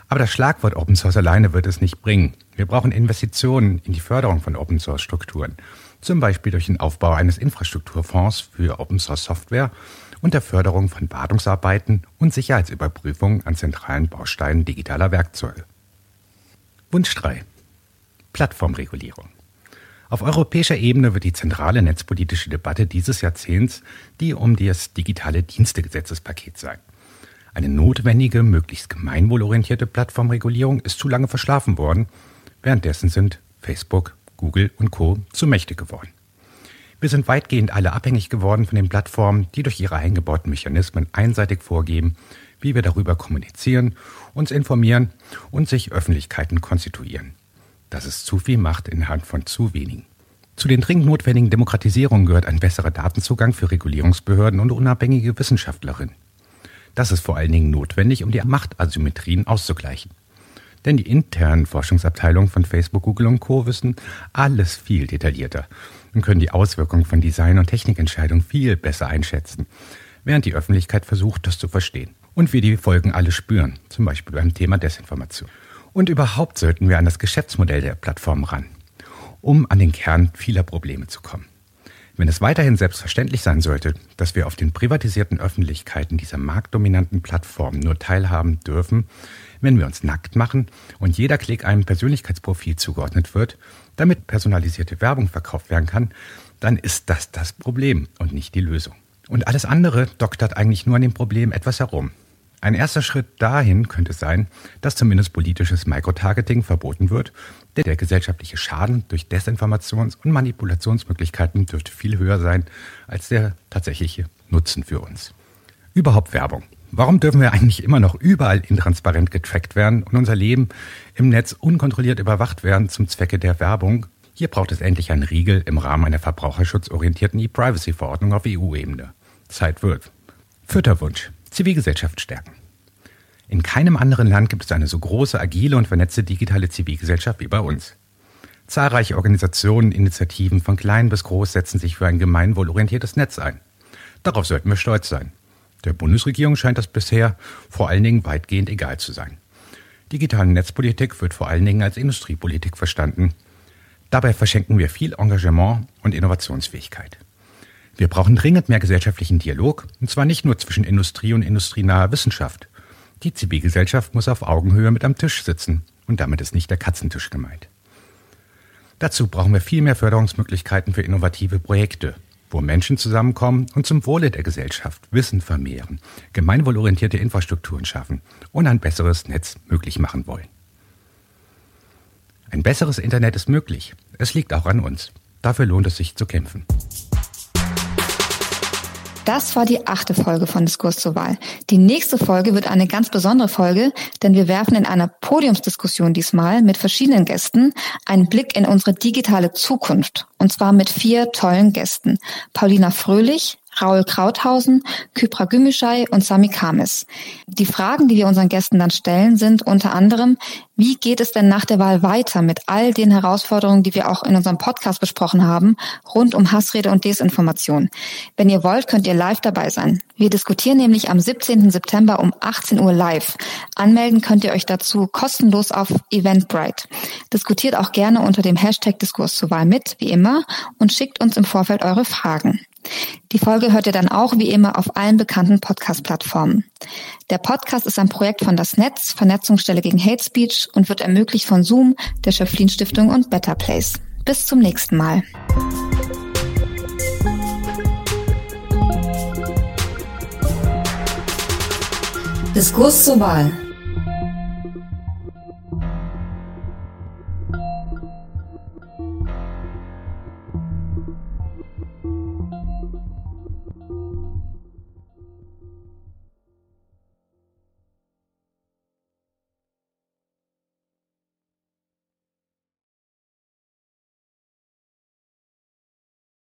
Aber das Schlagwort Open Source alleine wird es nicht bringen. Wir brauchen Investitionen in die Förderung von Open Source Strukturen. Zum Beispiel durch den Aufbau eines Infrastrukturfonds für Open Source Software und der Förderung von Wartungsarbeiten und Sicherheitsüberprüfungen an zentralen Bausteinen digitaler Werkzeuge. Wunsch 3. Plattformregulierung. Auf europäischer Ebene wird die zentrale netzpolitische Debatte dieses Jahrzehnts die um das digitale Dienstegesetzespaket sein. Eine notwendige, möglichst gemeinwohlorientierte Plattformregulierung ist zu lange verschlafen worden. Währenddessen sind Facebook, Google und Co. zu mächtig geworden. Wir sind weitgehend alle abhängig geworden von den Plattformen, die durch ihre eingebauten Mechanismen einseitig vorgeben, wie wir darüber kommunizieren, uns informieren und sich Öffentlichkeiten konstituieren. Das ist zu viel Macht in Hand von zu wenigen. Zu den dringend notwendigen Demokratisierungen gehört ein besserer Datenzugang für Regulierungsbehörden und unabhängige Wissenschaftlerinnen. Das ist vor allen Dingen notwendig, um die Machtasymmetrien auszugleichen. Denn die internen Forschungsabteilungen von Facebook, Google und Co. wissen alles viel detaillierter und können die Auswirkungen von Design- und Technikentscheidungen viel besser einschätzen, während die Öffentlichkeit versucht, das zu verstehen. Und wir die Folgen alle spüren, zum Beispiel beim Thema Desinformation. Und überhaupt sollten wir an das Geschäftsmodell der Plattform ran, um an den Kern vieler Probleme zu kommen. Wenn es weiterhin selbstverständlich sein sollte, dass wir auf den privatisierten Öffentlichkeiten dieser marktdominanten Plattformen nur teilhaben dürfen, wenn wir uns nackt machen und jeder Klick einem Persönlichkeitsprofil zugeordnet wird, damit personalisierte Werbung verkauft werden kann, dann ist das das Problem und nicht die Lösung. Und alles andere doktert eigentlich nur an dem Problem etwas herum. Ein erster Schritt dahin könnte sein, dass zumindest politisches Microtargeting verboten wird, denn der gesellschaftliche Schaden durch Desinformations- und Manipulationsmöglichkeiten dürfte viel höher sein als der tatsächliche Nutzen für uns. Überhaupt Werbung. Warum dürfen wir eigentlich immer noch überall intransparent getrackt werden und unser Leben im Netz unkontrolliert überwacht werden zum Zwecke der Werbung? Hier braucht es endlich einen Riegel im Rahmen einer verbraucherschutzorientierten E-Privacy-Verordnung auf EU-Ebene. Zeit wird. Vierter Wunsch. Zivilgesellschaft stärken. In keinem anderen Land gibt es eine so große, agile und vernetzte digitale Zivilgesellschaft wie bei uns. Zahlreiche Organisationen, Initiativen von klein bis groß setzen sich für ein gemeinwohlorientiertes Netz ein. Darauf sollten wir stolz sein. Der Bundesregierung scheint das bisher vor allen Dingen weitgehend egal zu sein. Digitale Netzpolitik wird vor allen Dingen als Industriepolitik verstanden. Dabei verschenken wir viel Engagement und Innovationsfähigkeit. Wir brauchen dringend mehr gesellschaftlichen Dialog, und zwar nicht nur zwischen Industrie und industrienaher Wissenschaft. Die Zivilgesellschaft muss auf Augenhöhe mit am Tisch sitzen, und damit ist nicht der Katzentisch gemeint. Dazu brauchen wir viel mehr Förderungsmöglichkeiten für innovative Projekte, wo Menschen zusammenkommen und zum Wohle der Gesellschaft Wissen vermehren, gemeinwohlorientierte Infrastrukturen schaffen und ein besseres Netz möglich machen wollen. Ein besseres Internet ist möglich. Es liegt auch an uns. Dafür lohnt es sich zu kämpfen. Das war die achte Folge von Diskurs zur Wahl. Die nächste Folge wird eine ganz besondere Folge, denn wir werfen in einer Podiumsdiskussion diesmal mit verschiedenen Gästen einen Blick in unsere digitale Zukunft. Und zwar mit vier tollen Gästen. Paulina Fröhlich, Raul Krauthausen, Kypra Gümüşay und Sami Kamis. Die Fragen, die wir unseren Gästen dann stellen, sind unter anderem, wie geht es denn nach der Wahl weiter mit all den Herausforderungen, die wir auch in unserem Podcast besprochen haben, rund um Hassrede und Desinformation? Wenn ihr wollt, könnt ihr live dabei sein. Wir diskutieren nämlich am 17. September um 18 Uhr live. Anmelden könnt ihr euch dazu kostenlos auf Eventbrite. Diskutiert auch gerne unter dem Hashtag Diskurs zur Wahl mit, wie immer, und schickt uns im Vorfeld eure Fragen. Die Folge hört ihr dann auch wie immer auf allen bekannten Podcast-Plattformen. Der Podcast ist ein Projekt von das Netz, Vernetzungsstelle gegen Hate Speech und wird ermöglicht von Zoom, der Schöpflin Stiftung und Better Place. Bis zum nächsten Mal. Diskurs zur Wahl.